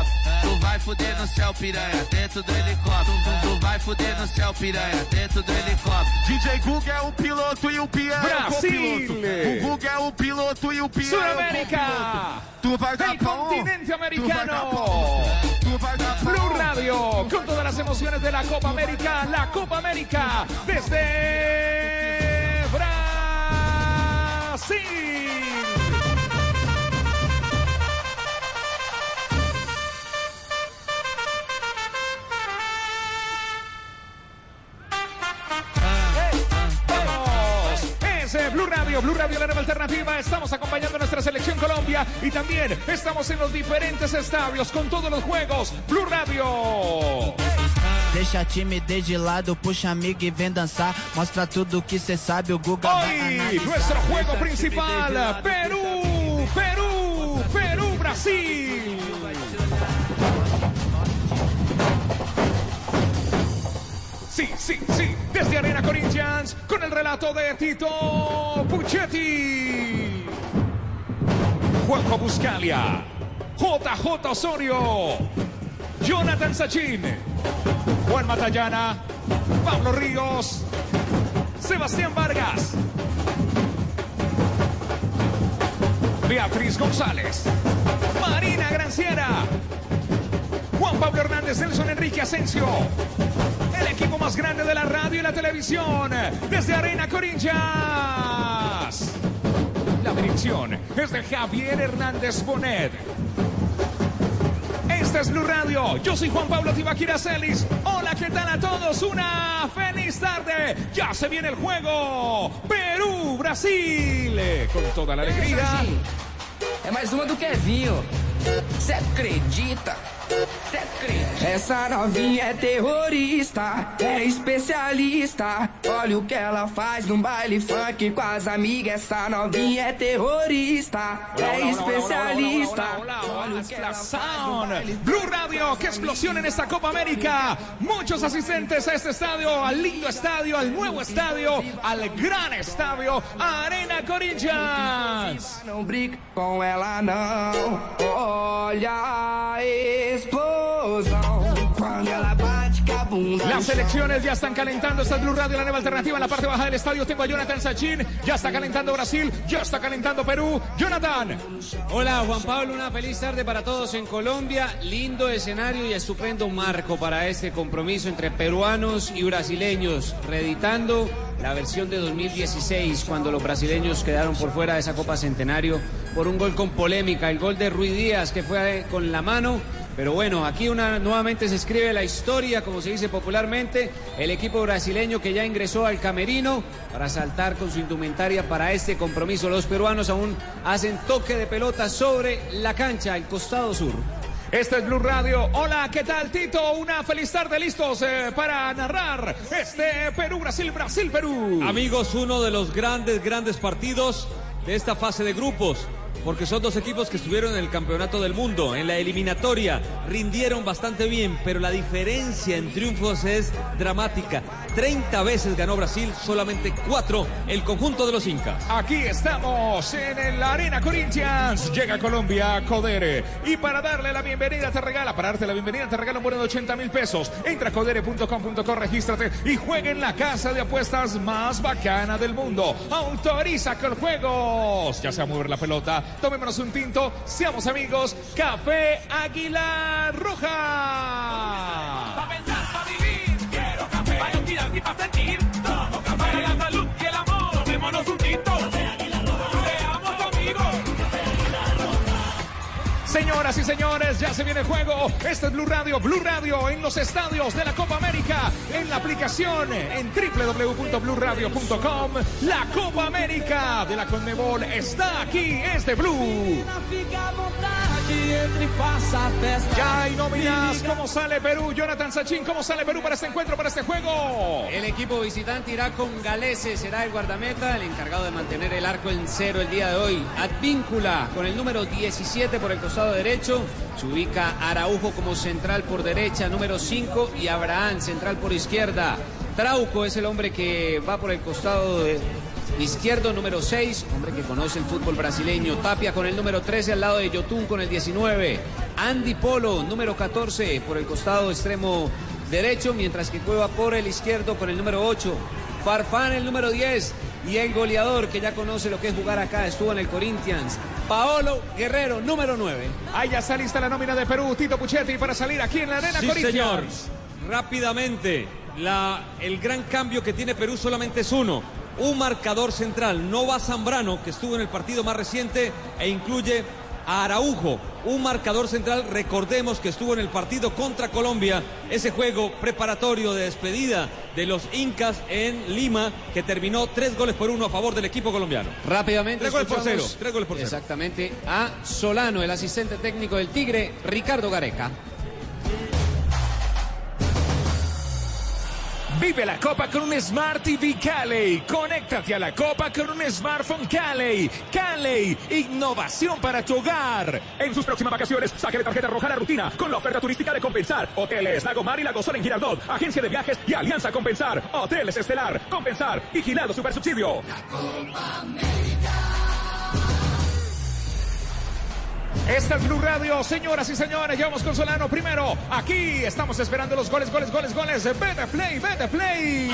Tu vai fuder no céu, piranha, dentro do helicóptero. Tu vai fuder no céu, piranha, dentro do helicóptero. DJ Gug é o piloto e o Pierre é o Brasil. copiloto. O Gug é o piloto e o Pierre é o Sudamérica. copiloto. Tu vai dar pão. continente Tu vai dar americano. Tu vai dar pão. Blue Radio, con todas las emociones de la Copa América, la Copa América desde Radio, Blue Radio, la nueva alternativa. Estamos acompañando a nuestra selección Colombia y también estamos en los diferentes estadios con todos los juegos. Blue Radio. Deixa a timidez de lado, puxa amigo e vem dançar. Mostra tudo que cê sabe, o Guga Hoy nuestro juego principal. Perú, Perú, Perú, Brasil. Sí, sí, sí, desde Arena Corinthians, con el relato de Tito Puchetti. Juanjo Buscalia, JJ Osorio, Jonathan Sachin, Juan Matallana, Pablo Ríos, Sebastián Vargas, Beatriz González, Marina Granciera, Juan Pablo Hernández, Nelson Enrique Asensio, el equipo más grande de la radio y la televisión, desde Arena Corinthians. La dirección es de Javier Hernández Bonet. Este es Blue Radio. Yo soy Juan Pablo Tibaquira Celis. Hola, ¿qué tal a todos? Una feliz tarde. Ya se viene el juego. Perú, Brasil. Con toda la alegría. É mais uma do Kevinho. Cê acredita? Essa novinha é terrorista, é especialista. Olha o que ela faz num baile funk com as amigas. Essa novinha é terrorista, é especialista. Blue Radio, qué explosión en esta Copa América. Muchos asistentes a este estadio, al lindo estadio, al nuevo estadio, al gran estadio Arena Corinthians. Não brinca com ela não. Olha a explosão. Las selecciones ya están calentando. Esta es Blue Radio, la nueva alternativa. En la parte baja del estadio tengo a Jonathan Sachin. Ya está calentando Brasil, ya está calentando Perú. Jonathan. Hola Juan Pablo, una feliz tarde para todos en Colombia. Lindo escenario y estupendo marco para este compromiso entre peruanos y brasileños, reeditando la versión de 2016 cuando los brasileños quedaron por fuera de esa Copa Centenario por un gol con polémica, el gol de Ruiz Díaz que fue con la mano. Pero bueno, aquí una, nuevamente se escribe la historia, como se dice popularmente, el equipo brasileño que ya ingresó al camerino para saltar con su indumentaria para este compromiso. Los peruanos aún hacen toque de pelota sobre la cancha, el costado sur. Este es Blue Radio. Hola, ¿qué tal, Tito? Una feliz tarde, listos eh, para narrar este Perú-Brasil, Brasil-Perú. Amigos, uno de los grandes, grandes partidos de esta fase de grupos. Porque son dos equipos que estuvieron en el campeonato del mundo, en la eliminatoria, rindieron bastante bien, pero la diferencia en triunfos es dramática. 30 veces ganó Brasil, solamente 4 el conjunto de los incas. Aquí estamos en el Arena Corinthians. Llega a Colombia Codere. Y para darle la bienvenida te regala, para darte la bienvenida te regala un bono de 80 mil pesos. Entra a codere.com.co, regístrate y juega en la casa de apuestas más bacana del mundo. Autoriza con juegos. Ya sea mover la pelota, tomémonos un tinto, seamos amigos. Café Águila Roja. Pa' pensar, pa' vivir, quiero café. Pa' respirar y pa' sentir, tomo café. Para la salud y el amor, tomémonos un tinto. Señoras y señores, ya se viene el juego. Este es Blue Radio, Blue Radio en los estadios de la Copa América, en la aplicación en www.bluradio.com. La Copa América de la Conmebol está aquí, es de Blue. Ya hay nóminas. ¿Cómo sale Perú? Jonathan Sachin, ¿cómo sale Perú para este encuentro, para este juego? El equipo visitante irá con Galese, será el guardameta, el encargado de mantener el arco en cero el día de hoy. Advíncula con el número 17 por el costado derecho. Se ubica Araujo como central por derecha, número 5, y Abraham central por izquierda. Trauco es el hombre que va por el costado de- izquierdo, número 6, hombre que conoce el fútbol brasileño. Tapia con el número 13 al lado de Yotun con el 19. Andy Polo, número 14, por el costado extremo derecho, mientras que Cueva por el izquierdo con el número 8. Farfán el número 10 y el goleador que ya conoce lo que es jugar acá, estuvo en el Corinthians. Paolo Guerrero, número 9. Ahí ya está lista la nómina de Perú, Tito Puchetti, para salir aquí en la Arena Sí, Corinthians. señor. Rápidamente, la, el gran cambio que tiene Perú solamente es uno. Un marcador central. No va Zambrano, que estuvo en el partido más reciente, e incluye a Araujo. Un marcador central, recordemos que estuvo en el partido contra Colombia, ese juego preparatorio de despedida de los Incas en Lima, que terminó tres goles por uno a favor del equipo colombiano. Rápidamente. Tres goles por cero. escuchamos Tres goles por cero. Exactamente. A Solano, el asistente técnico del Tigre, Ricardo Gareca. Vive la Copa con un Smart TV Cali. Conéctate a la Copa con un smartphone Cali. Cali, innovación para tu hogar. En sus próximas vacaciones, saque de tarjeta roja la rutina con la oferta turística de Compensar. Hoteles Lago Mar y Lago Sol en Girardot. Agencia de viajes y Alianza Compensar. Hoteles Estelar. Compensar. Vigilado Supersubsidio. Esta es Blue Radio, señoras y señores, llevamos con Solano primero. Aquí estamos esperando los goles, goles, goles, goles. Vete play, vete play.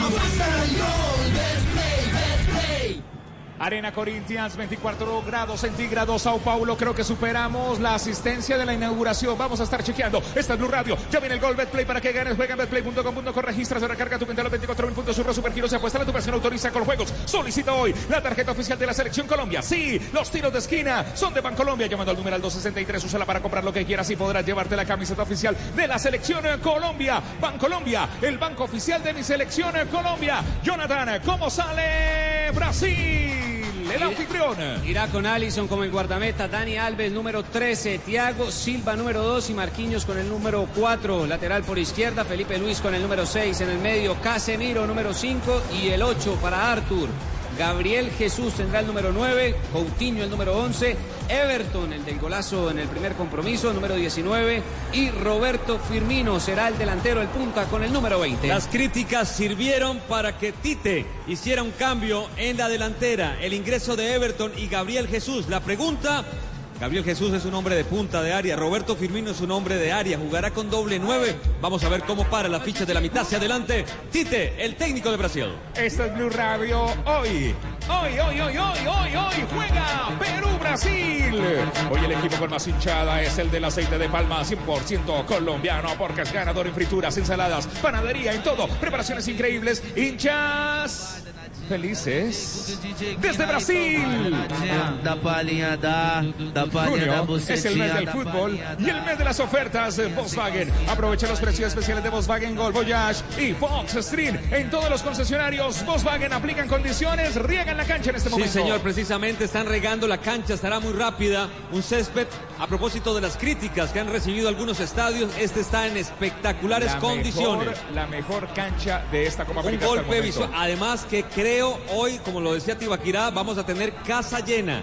Arena Corinthians, 24 grados centígrados, Sao Paulo, creo que superamos la asistencia de la inauguración. Vamos a estar chequeando. Esta es Blue Radio. Ya viene el gol Betplay para que ganes. Juega en betplay.com.co, registras, recarga tu cuenta a los 24 mil puntos. Surro Supergiro se apuesta la tu versión autoriza con juegos. Solicita hoy la tarjeta oficial de la Selección Colombia. Sí, los tiros de esquina son de Bancolombia. Llamando al numeral 263, úsala para comprar lo que quieras y podrás llevarte la camiseta oficial de la Selección Colombia. Bancolombia, el banco oficial de mi Selección Colombia. Jonathan, ¿cómo sale Brasil? El anfitrión. Irá con Allison como el guardameta, Dani Alves número 13, Thiago Silva número 2 y Marquinhos con el número 4, lateral por izquierda, Felipe Luis con el número 6 en el medio, Casemiro número 5 y el 8 para Arthur. Gabriel Jesús tendrá el número 9, Coutinho el número 11, Everton el del golazo en el primer compromiso, número 19 y Roberto Firmino será el delantero, el punta con el número 20. Las críticas sirvieron para que Tite hiciera un cambio en la delantera. El ingreso de Everton y Gabriel Jesús. La pregunta. Gabriel Jesús es un hombre de punta de área, Roberto Firmino es un hombre de área, jugará con doble nueve. Vamos a ver cómo para la ficha de la mitad hacia adelante. Tite, el técnico de Brasil. Esta es Blue Radio hoy. Hoy, hoy, hoy, hoy, hoy, hoy juega Perú-Brasil. Hoy el equipo con más hinchada es el del aceite de palma 100% colombiano porque es ganador en frituras, ensaladas, panadería, en todo. Preparaciones increíbles. Hinchas felices desde Brasil. Da palhinha da, da palhinha da Junio es el mes del fútbol y el mes de las ofertas de Volkswagen. Aprovecha los precios especiales de Volkswagen Gol Voyage y Fox Stream. En todos los concesionarios Volkswagen aplican condiciones, riegan la cancha en este Sí, momento. señor, precisamente están regando la cancha, estará muy rápida. Un césped, a propósito de las críticas que han recibido algunos estadios, este está en espectaculares La condiciones. mejor- la mejor cancha de esta Copa Un América hasta el golpe visual. Además que hoy, como lo decía Tibaquirá, vamos a tener casa llena.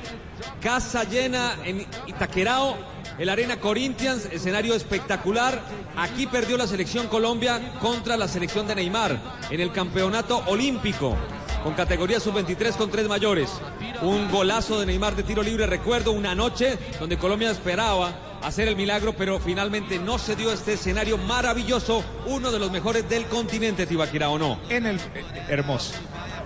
Casa llena en Itaquerao, el Arena Corinthians, escenario espectacular. Aquí perdió la selección Colombia contra la selección de Neymar en el campeonato olímpico. Con categoría sub-23 con tres mayores. Un golazo de Neymar de tiro libre. Recuerdo una noche donde Colombia esperaba hacer el milagro, pero finalmente no se dio este escenario maravilloso. Uno de los mejores del continente, Tibaquirá, ¿o no? En el hermoso.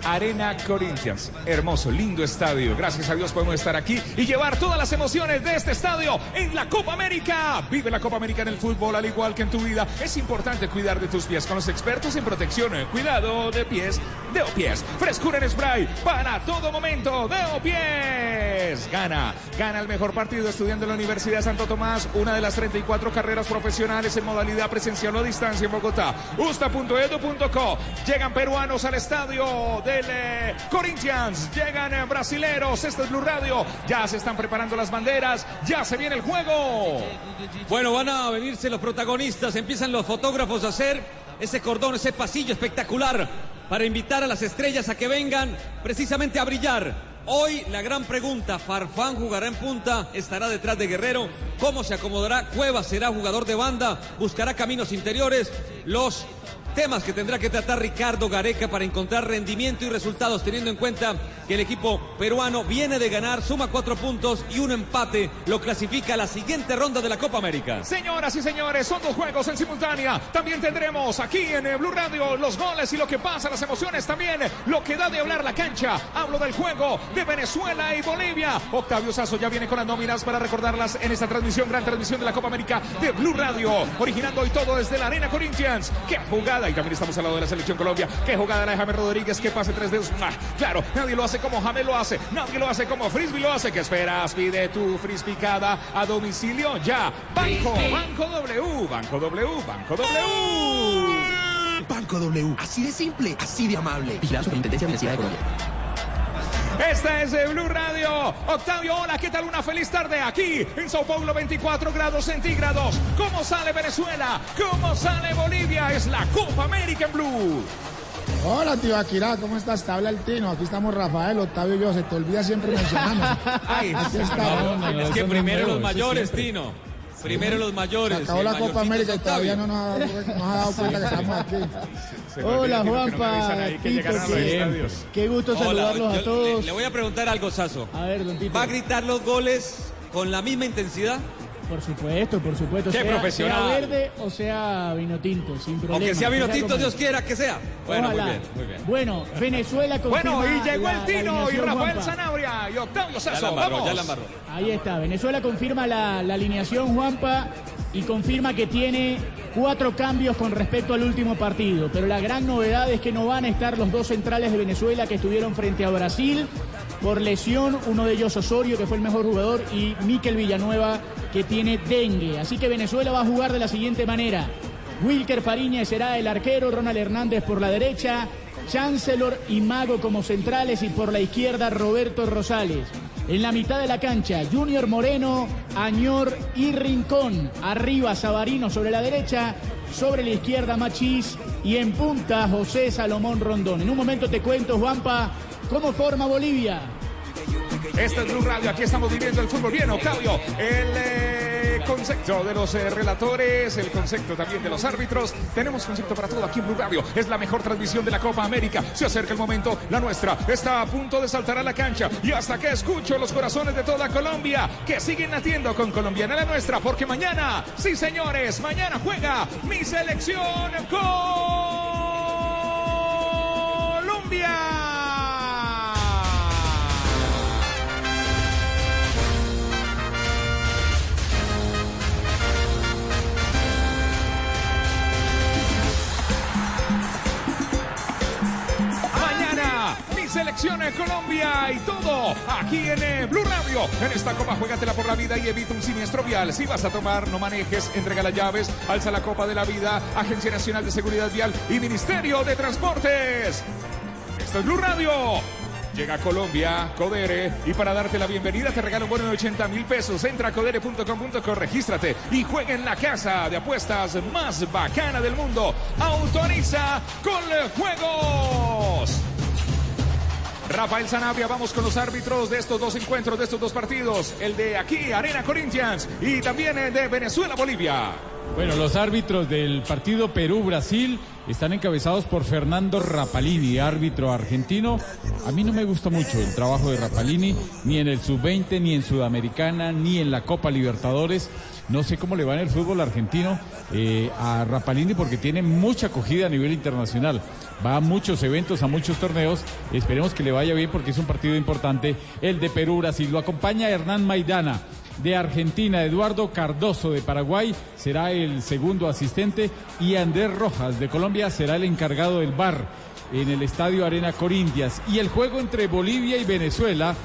Arena Corinthians. Hermoso, lindo estadio. Gracias a Dios podemos estar aquí y llevar todas las emociones de este estadio en la Copa América. Vive la Copa América en el fútbol al igual que en tu vida. Es importante cuidar de tus pies con los expertos en protección. Cuidado de pies, de pies. Frescura en spray para todo momento. De pies. Gana, gana el mejor partido estudiando en la Universidad de Santo Tomás. Una de las 34 carreras profesionales en modalidad presencial o a distancia en Bogotá. Usta.edu.co. Llegan peruanos al estadio Corinthians. Llegan eh, brasileros. Este es Blue Radio. Ya se están preparando las banderas. Ya se viene el juego. Bueno, van a venirse los protagonistas, empiezan los fotógrafos a hacer ese cordón, ese pasillo espectacular para invitar a las estrellas a que vengan precisamente a brillar. Hoy la gran pregunta, Farfán jugará en punta, estará detrás de Guerrero, ¿cómo se acomodará? Cuevas será jugador de banda, buscará caminos interiores, los temas que tendrá que tratar Ricardo Gareca para encontrar rendimiento y resultados, teniendo en cuenta que el equipo peruano viene de ganar, suma cuatro puntos y un empate lo clasifica a la siguiente ronda de la Copa América. Señoras y señores, son dos juegos en simultánea. También tendremos aquí en eh, Blue Radio los goles y lo que pasa, las emociones también, lo que da de hablar la cancha. Hablo del juego de Venezuela y Bolivia. Octavio Sazo ya viene con las nóminas para recordarlas en esta transmisión, gran transmisión de la Copa América de Blue Radio, originando hoy todo desde la Arena Corinthians. Qué jugada, y también estamos al lado de la selección Colombia. Qué jugada la de James Rodríguez, que pase tres dedos. ¡Ah! Claro, nadie lo hace como James lo hace, nadie lo hace como Frisbee lo hace. ¿Qué esperas? Pide tu frisbee cada a domicilio ya. Banco, Banco W, Banco W, Banco W. Banco W, así de simple, así de amable. Vigilado Superintendencia Financiera de Colombia. Esta es de Blue Radio. Octavio, hola, ¿qué tal? Una feliz tarde aquí en Sao Paulo, 24 grados centígrados. ¿Cómo sale Venezuela? ¿Cómo sale Bolivia? Es la Copa América en Blue. Hola, tío Akira, ¿cómo estás? Te habla el Tino. Aquí estamos Rafael, Octavio y yo. Se te olvida siempre mencionarnos. Ay, Aquí no, es que primero los mayores, Tino. Primero los mayores. Se acabó la Copa América y todavía no nos ha ha dado cuenta que estamos aquí. Hola Juanpa, Tito, qué, qué gusto Hola, saludarlos yo a todos. Le, le voy a preguntar algo, Saso. A ver, don Tito. ¿Va a gritar los goles con la misma intensidad? Por supuesto, por supuesto. Qué sea, profesional. Sea verde o sea vino tinto, sin problema. Aunque sea vino tinto, Dios quiera que sea. Bueno, muy bien, muy bien. Bueno, Venezuela confirma Bueno, y llegó el Tino y Rafael Juanpa. Sanabria y Octavio embarró, Vamos. ya la embarró. Ahí está, Venezuela confirma la, la alineación, Juanpa, y confirma que tiene cuatro cambios con respecto al último partido. Pero la gran novedad es que no van a estar los dos centrales de Venezuela que estuvieron frente a Brasil por lesión, uno de ellos Osorio, que fue el mejor jugador, y Miquel Villanueva, que tiene dengue. Así que Venezuela va a jugar de la siguiente manera. Wilker Fariñez será el arquero, Ronald Hernández por la derecha, Chancellor y Mago como centrales y por la izquierda Roberto Rosales. En la mitad de la cancha, Junior Moreno, Añor y Rincón. Arriba Sabarino sobre la derecha, sobre la izquierda Machís y en punta José Salomón Rondón. En un momento te cuento, Juanpa, cómo forma Bolivia. Este es Blue Radio, aquí estamos viviendo el fútbol bien, Octavio. El eh, concepto de los eh, relatores, el concepto también de los árbitros. Tenemos concepto para todo aquí en Blue Radio. Es la mejor transmisión de la Copa América. Se acerca el momento, la nuestra está a punto de saltar a la cancha. Y hasta que escucho los corazones de toda Colombia que siguen latiendo con Colombiana la nuestra, porque mañana, sí señores, mañana juega mi selección Colombia. Colombia y todo aquí en eh, Blue Radio. En esta copa, juégatela por la vida y evita un siniestro vial. Si vas a tomar, no manejes, entrega las llaves, alza la copa de la vida, Agencia Nacional de Seguridad Vial y Ministerio de Transportes. Esto es Blue Radio. Llega a Colombia, Codere, y para darte la bienvenida te regalo un bono de 80 mil pesos. Entra a codere.com.co, regístrate y juega en la casa de apuestas más bacana del mundo. Autoriza con juegos. Rafael Sanabria, vamos con los árbitros de estos dos encuentros, de estos dos partidos. El de aquí, Arena Corinthians, y también el de Venezuela-Bolivia. Bueno, los árbitros del partido Perú-Brasil están encabezados por Fernando Rapalini, árbitro argentino. A mí no me gusta mucho el trabajo de Rapalini, ni en el sub-20, ni en Sudamericana, ni en la Copa Libertadores. No sé cómo le va en el fútbol argentino eh, a Rapalini porque tiene mucha acogida a nivel internacional. Va a muchos eventos, a muchos torneos. Esperemos que le vaya bien porque es un partido importante el de Perú-Brasil. Lo acompaña Hernán Maidana de Argentina, Eduardo Cardoso de Paraguay será el segundo asistente y Andrés Rojas de Colombia será el encargado del bar en el Estadio Arena Corintias. Y el juego entre Bolivia y Venezuela,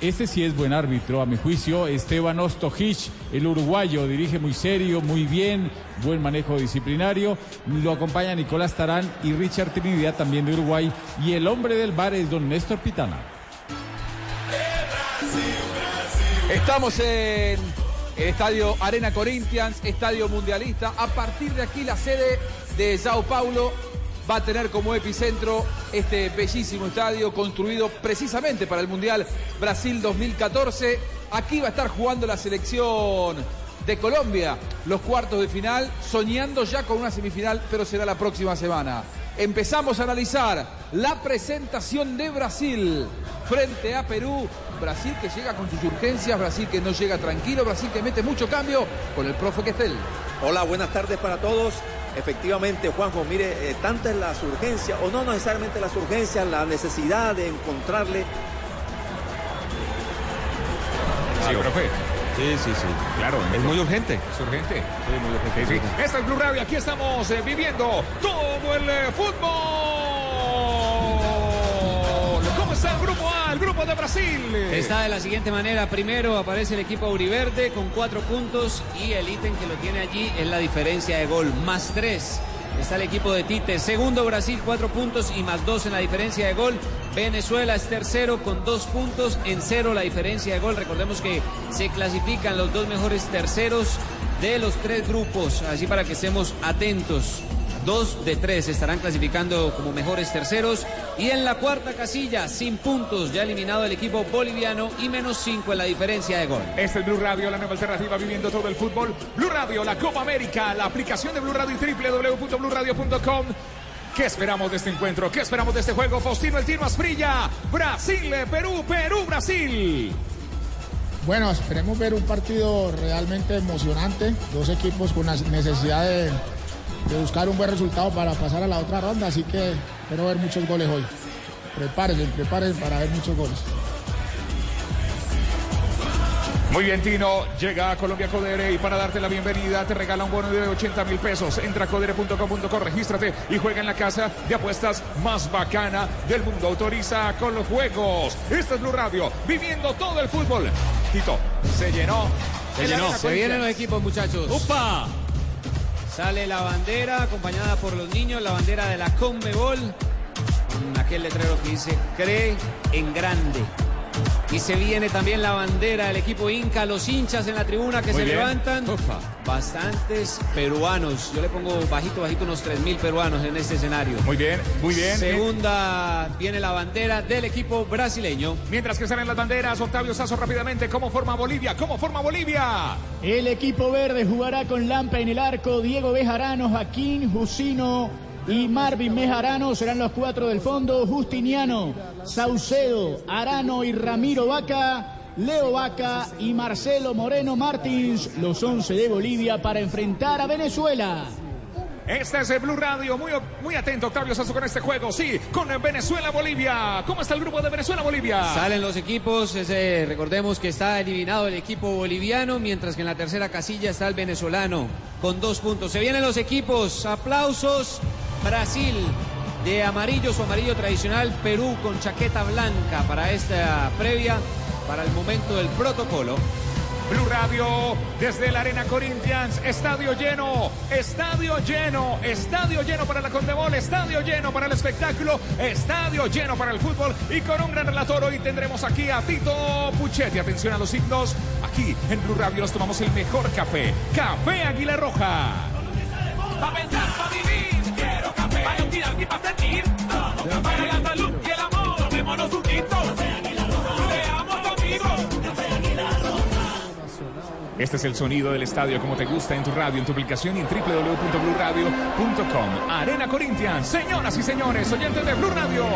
este sí es buen árbitro, a mi juicio, Esteban Ostojic, el uruguayo, dirige muy serio, muy bien, buen manejo disciplinario. Lo acompaña Nicolás Tarán y Richard Trinidad, también de Uruguay. Y el hombre del bar es don Néstor Pitana. Estamos en el estadio Arena Corinthians, estadio mundialista. A partir de aquí la sede de Sao Paulo va a tener como epicentro este bellísimo estadio construido precisamente para el Mundial Brasil 2014. Aquí va a estar jugando la selección de Colombia, los cuartos de final, soñando ya con una semifinal, pero será la próxima semana. Empezamos a analizar la presentación de Brasil frente a Perú. Brasil que llega con sus urgencias, Brasil que no llega tranquilo, Brasil que mete mucho cambio con el profe Questel. Hola, buenas tardes para todos. Efectivamente, Juanjo, mire, eh, tantas las urgencias, o no necesariamente las urgencias, la necesidad de encontrarle. Sí, profe. Sí, sí, sí. Claro, Es muy urgente. Es urgente. Sí, muy urgente. Sí, sí. Este es Blue Radio, aquí estamos eh, viviendo todo el eh, fútbol. Grupo de Brasil? Está de la siguiente manera. Primero aparece el equipo Uriverde con cuatro puntos y el ítem que lo tiene allí es la diferencia de gol, más tres. Está el equipo de Tite. Segundo Brasil, cuatro puntos y más dos en la diferencia de gol. Venezuela es tercero con dos puntos en cero la diferencia de gol. Recordemos que se clasifican los dos mejores terceros de los tres grupos. Así para que estemos atentos. Dos de tres estarán clasificando como mejores terceros. Y en la cuarta casilla, sin puntos, ya eliminado el equipo boliviano y menos cinco en la diferencia de gol. Este es Blue Radio, la nueva alternativa viviendo todo el fútbol. Blue Radio, la Copa América, la aplicación de Blue Radio y www.bluradio.com. ¿Qué esperamos de este encuentro? ¿Qué esperamos de este juego? Faustino El Tino Asprilla, Brasil, Perú, Perú, Brasil. Bueno, esperemos ver un partido realmente emocionante. Dos equipos con la necesidad de, de buscar un buen resultado para pasar a la otra ronda. Así que espero ver muchos goles hoy. Prepárense, prepárense para ver muchos goles. Muy bien, Tino. Llega a Colombia Codere y para darte la bienvenida te regala un bono de 80 mil pesos. Entra a codere.com.co, regístrate y juega en la casa de apuestas más bacana del mundo. Autoriza con los juegos. Este es Blue Radio, viviendo todo el fútbol. Tito, se llenó. Se llenó. Se vienen los equipos, muchachos. ¡Upa! Sale la bandera acompañada por los niños, la bandera de la Conmebol. con aquel letrero que dice cree en grande. Y se viene también la bandera del equipo Inca, los hinchas en la tribuna que Muy se bien. levantan. Bastantes peruanos. Yo le pongo bajito, bajito unos 3.000 peruanos en este escenario. Muy bien, muy bien. Segunda viene la bandera del equipo brasileño. Mientras que salen las banderas, Octavio Sazo rápidamente, ¿cómo forma Bolivia? ¿Cómo forma Bolivia? El equipo verde jugará con Lampa en el arco, Diego Bejarano, Jaquín, Jusino y Marvin Bejarano serán los cuatro del fondo, Justiniano, Saucedo, Arano y Ramiro Vaca, Leo Vaca y Marcelo Moreno Martins, los once de Bolivia para enfrentar a Venezuela. Este es el Blue Radio, muy, muy atento Octavio Sazo con este juego, sí, con Venezuela-Bolivia. ¿Cómo está el grupo de Venezuela-Bolivia? Salen los equipos, ese, recordemos que está eliminado el equipo boliviano, mientras que en la tercera casilla está el venezolano con dos puntos. Se vienen los equipos, aplausos, Brasil de amarillo, su amarillo tradicional, Perú con chaqueta blanca para esta previa, para el momento del protocolo. Blue Radio desde la Arena Corinthians, estadio lleno, estadio lleno, estadio lleno para la Condebol, estadio lleno para el espectáculo, estadio lleno para el fútbol y con un gran relator hoy tendremos aquí a Tito Puchetti. Atención a los signos, aquí en Blue Radio nos tomamos el mejor café, Café Águila Roja. Pa' pensar, pa' vivir. Este es el sonido del estadio como te gusta en tu radio, en tu aplicación y en www.bluradio.com. Arena Corinthians, señoras y señores, oyentes de Blue Radio.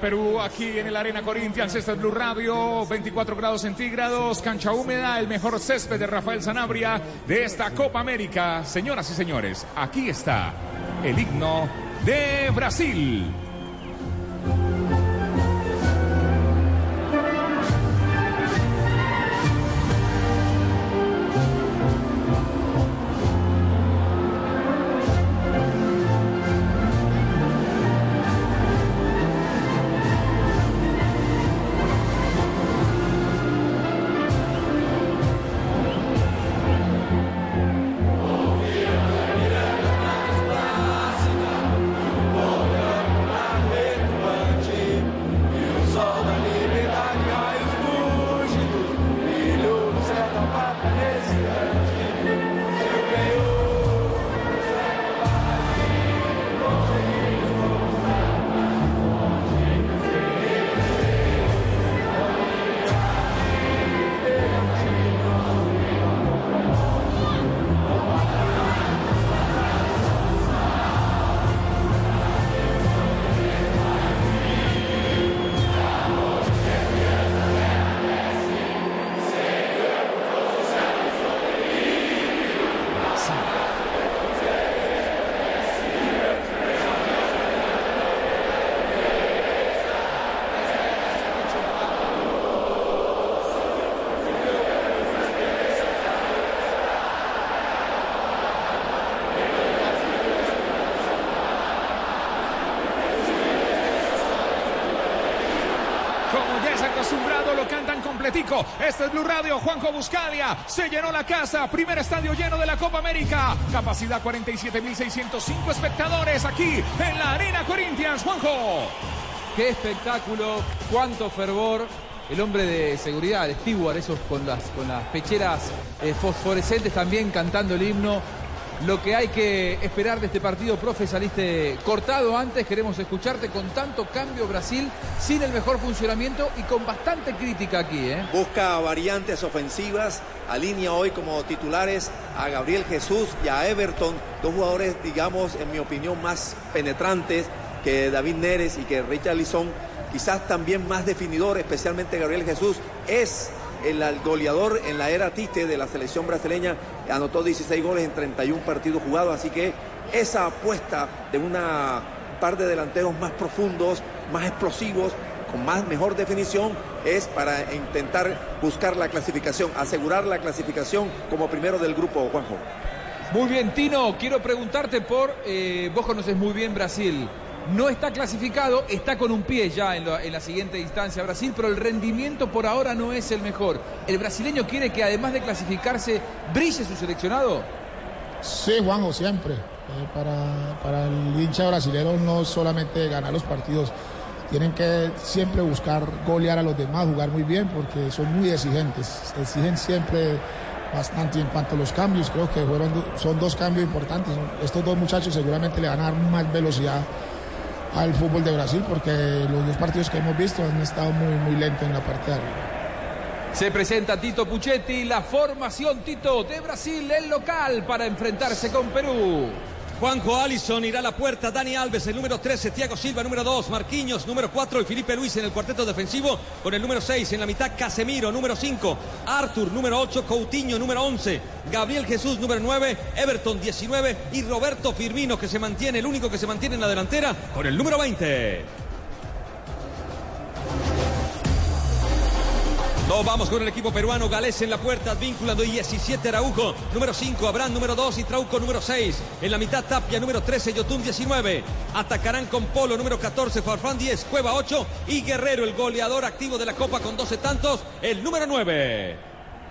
Perú aquí en el Arena Corinthians, este es Blue Radio, 24 grados centígrados, cancha húmeda, el mejor césped de Rafael Sanabria de esta Copa América. Señoras y señores, aquí está el himno de Brasil. Este es Blue Radio, Juanjo Buscalia. Se llenó la casa. Primer estadio lleno de la Copa América. Capacidad 47.605 espectadores aquí en la Arena Corinthians. Juanjo. Qué espectáculo, cuánto fervor. El hombre de seguridad, el steward, esos con las, con las pecheras eh, fosforescentes también cantando el himno. Lo que hay que esperar de este partido. Profe, saliste cortado antes, queremos escucharte con tanto cambio Brasil, sin el mejor funcionamiento y con bastante crítica aquí. ¿eh? Busca variantes ofensivas, alinea hoy como titulares a Gabriel Jesús y a Everton, dos jugadores, digamos, en mi opinión, más penetrantes que David Neres y que Richard Lisson, quizás también más definidor, especialmente Gabriel Jesús, es el goleador en la era Tite de la selección brasileña, anotó 16 goles en 31 partidos jugados, así que esa apuesta de una par de delanteros más profundos, más explosivos, con más mejor definición, es para intentar buscar la clasificación, asegurar la clasificación como primero del grupo, Juanjo. Muy bien, Tino, quiero preguntarte por, eh, vos conoces muy bien Brasil. No está clasificado, está con un pie ya en, la- en la siguiente instancia Brasil, pero el rendimiento por ahora no es el mejor. ¿El brasileño quiere que además de clasificarse, brille su seleccionado? Sí, Juanjo, siempre. Eh, para, el hincha brasileño no solamente ganar los partidos, tienen que siempre buscar golear a los demás, jugar muy bien, porque son muy exigentes. Exigen siempre bastante en cuanto a los cambios. Creo que fueron, son dos cambios importantes. Estos dos muchachos seguramente le van a dar más velocidad al fútbol de Brasil, porque los dos partidos que hemos visto han estado muy, muy lentos en la parte de arriba. Se presenta Tito Puchetti, la formación Tito de Brasil, el local, para enfrentarse con Perú. Juanjo Allison irá a la puerta, Dani Alves, el número 13, Thiago Silva, número 2, Marquinhos, número 4 y Felipe Luis en el cuarteto defensivo con el número 6, en la mitad Casemiro, número 5, Arthur, número 8, Coutinho, número 11, Gabriel Jesús, número 9, Everton, 19 y Roberto Firmino que se mantiene, el único que se mantiene en la delantera con el número 20. Nos vamos con el equipo peruano, Galés en la puerta, vinculando 17 Araujo, número 5, Abraham número 2 y Trauco número 6. En la mitad Tapia número 13, Yotun 19. Atacarán con Polo número 14, Farfán 10, Cueva 8 y Guerrero, el goleador activo de la Copa con 12 tantos, el número 9.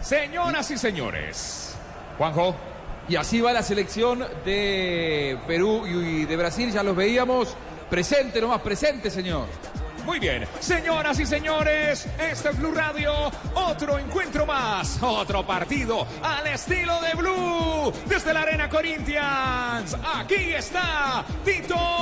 Señoras y señores, Juanjo. Y así va la selección de Perú y de Brasil, ya los veíamos. Presente nomás, presente, señor. Muy bien, señoras y señores, este es Blue Radio, otro encuentro más, otro partido al estilo de Blue, desde la Arena Corinthians. Aquí está Tito.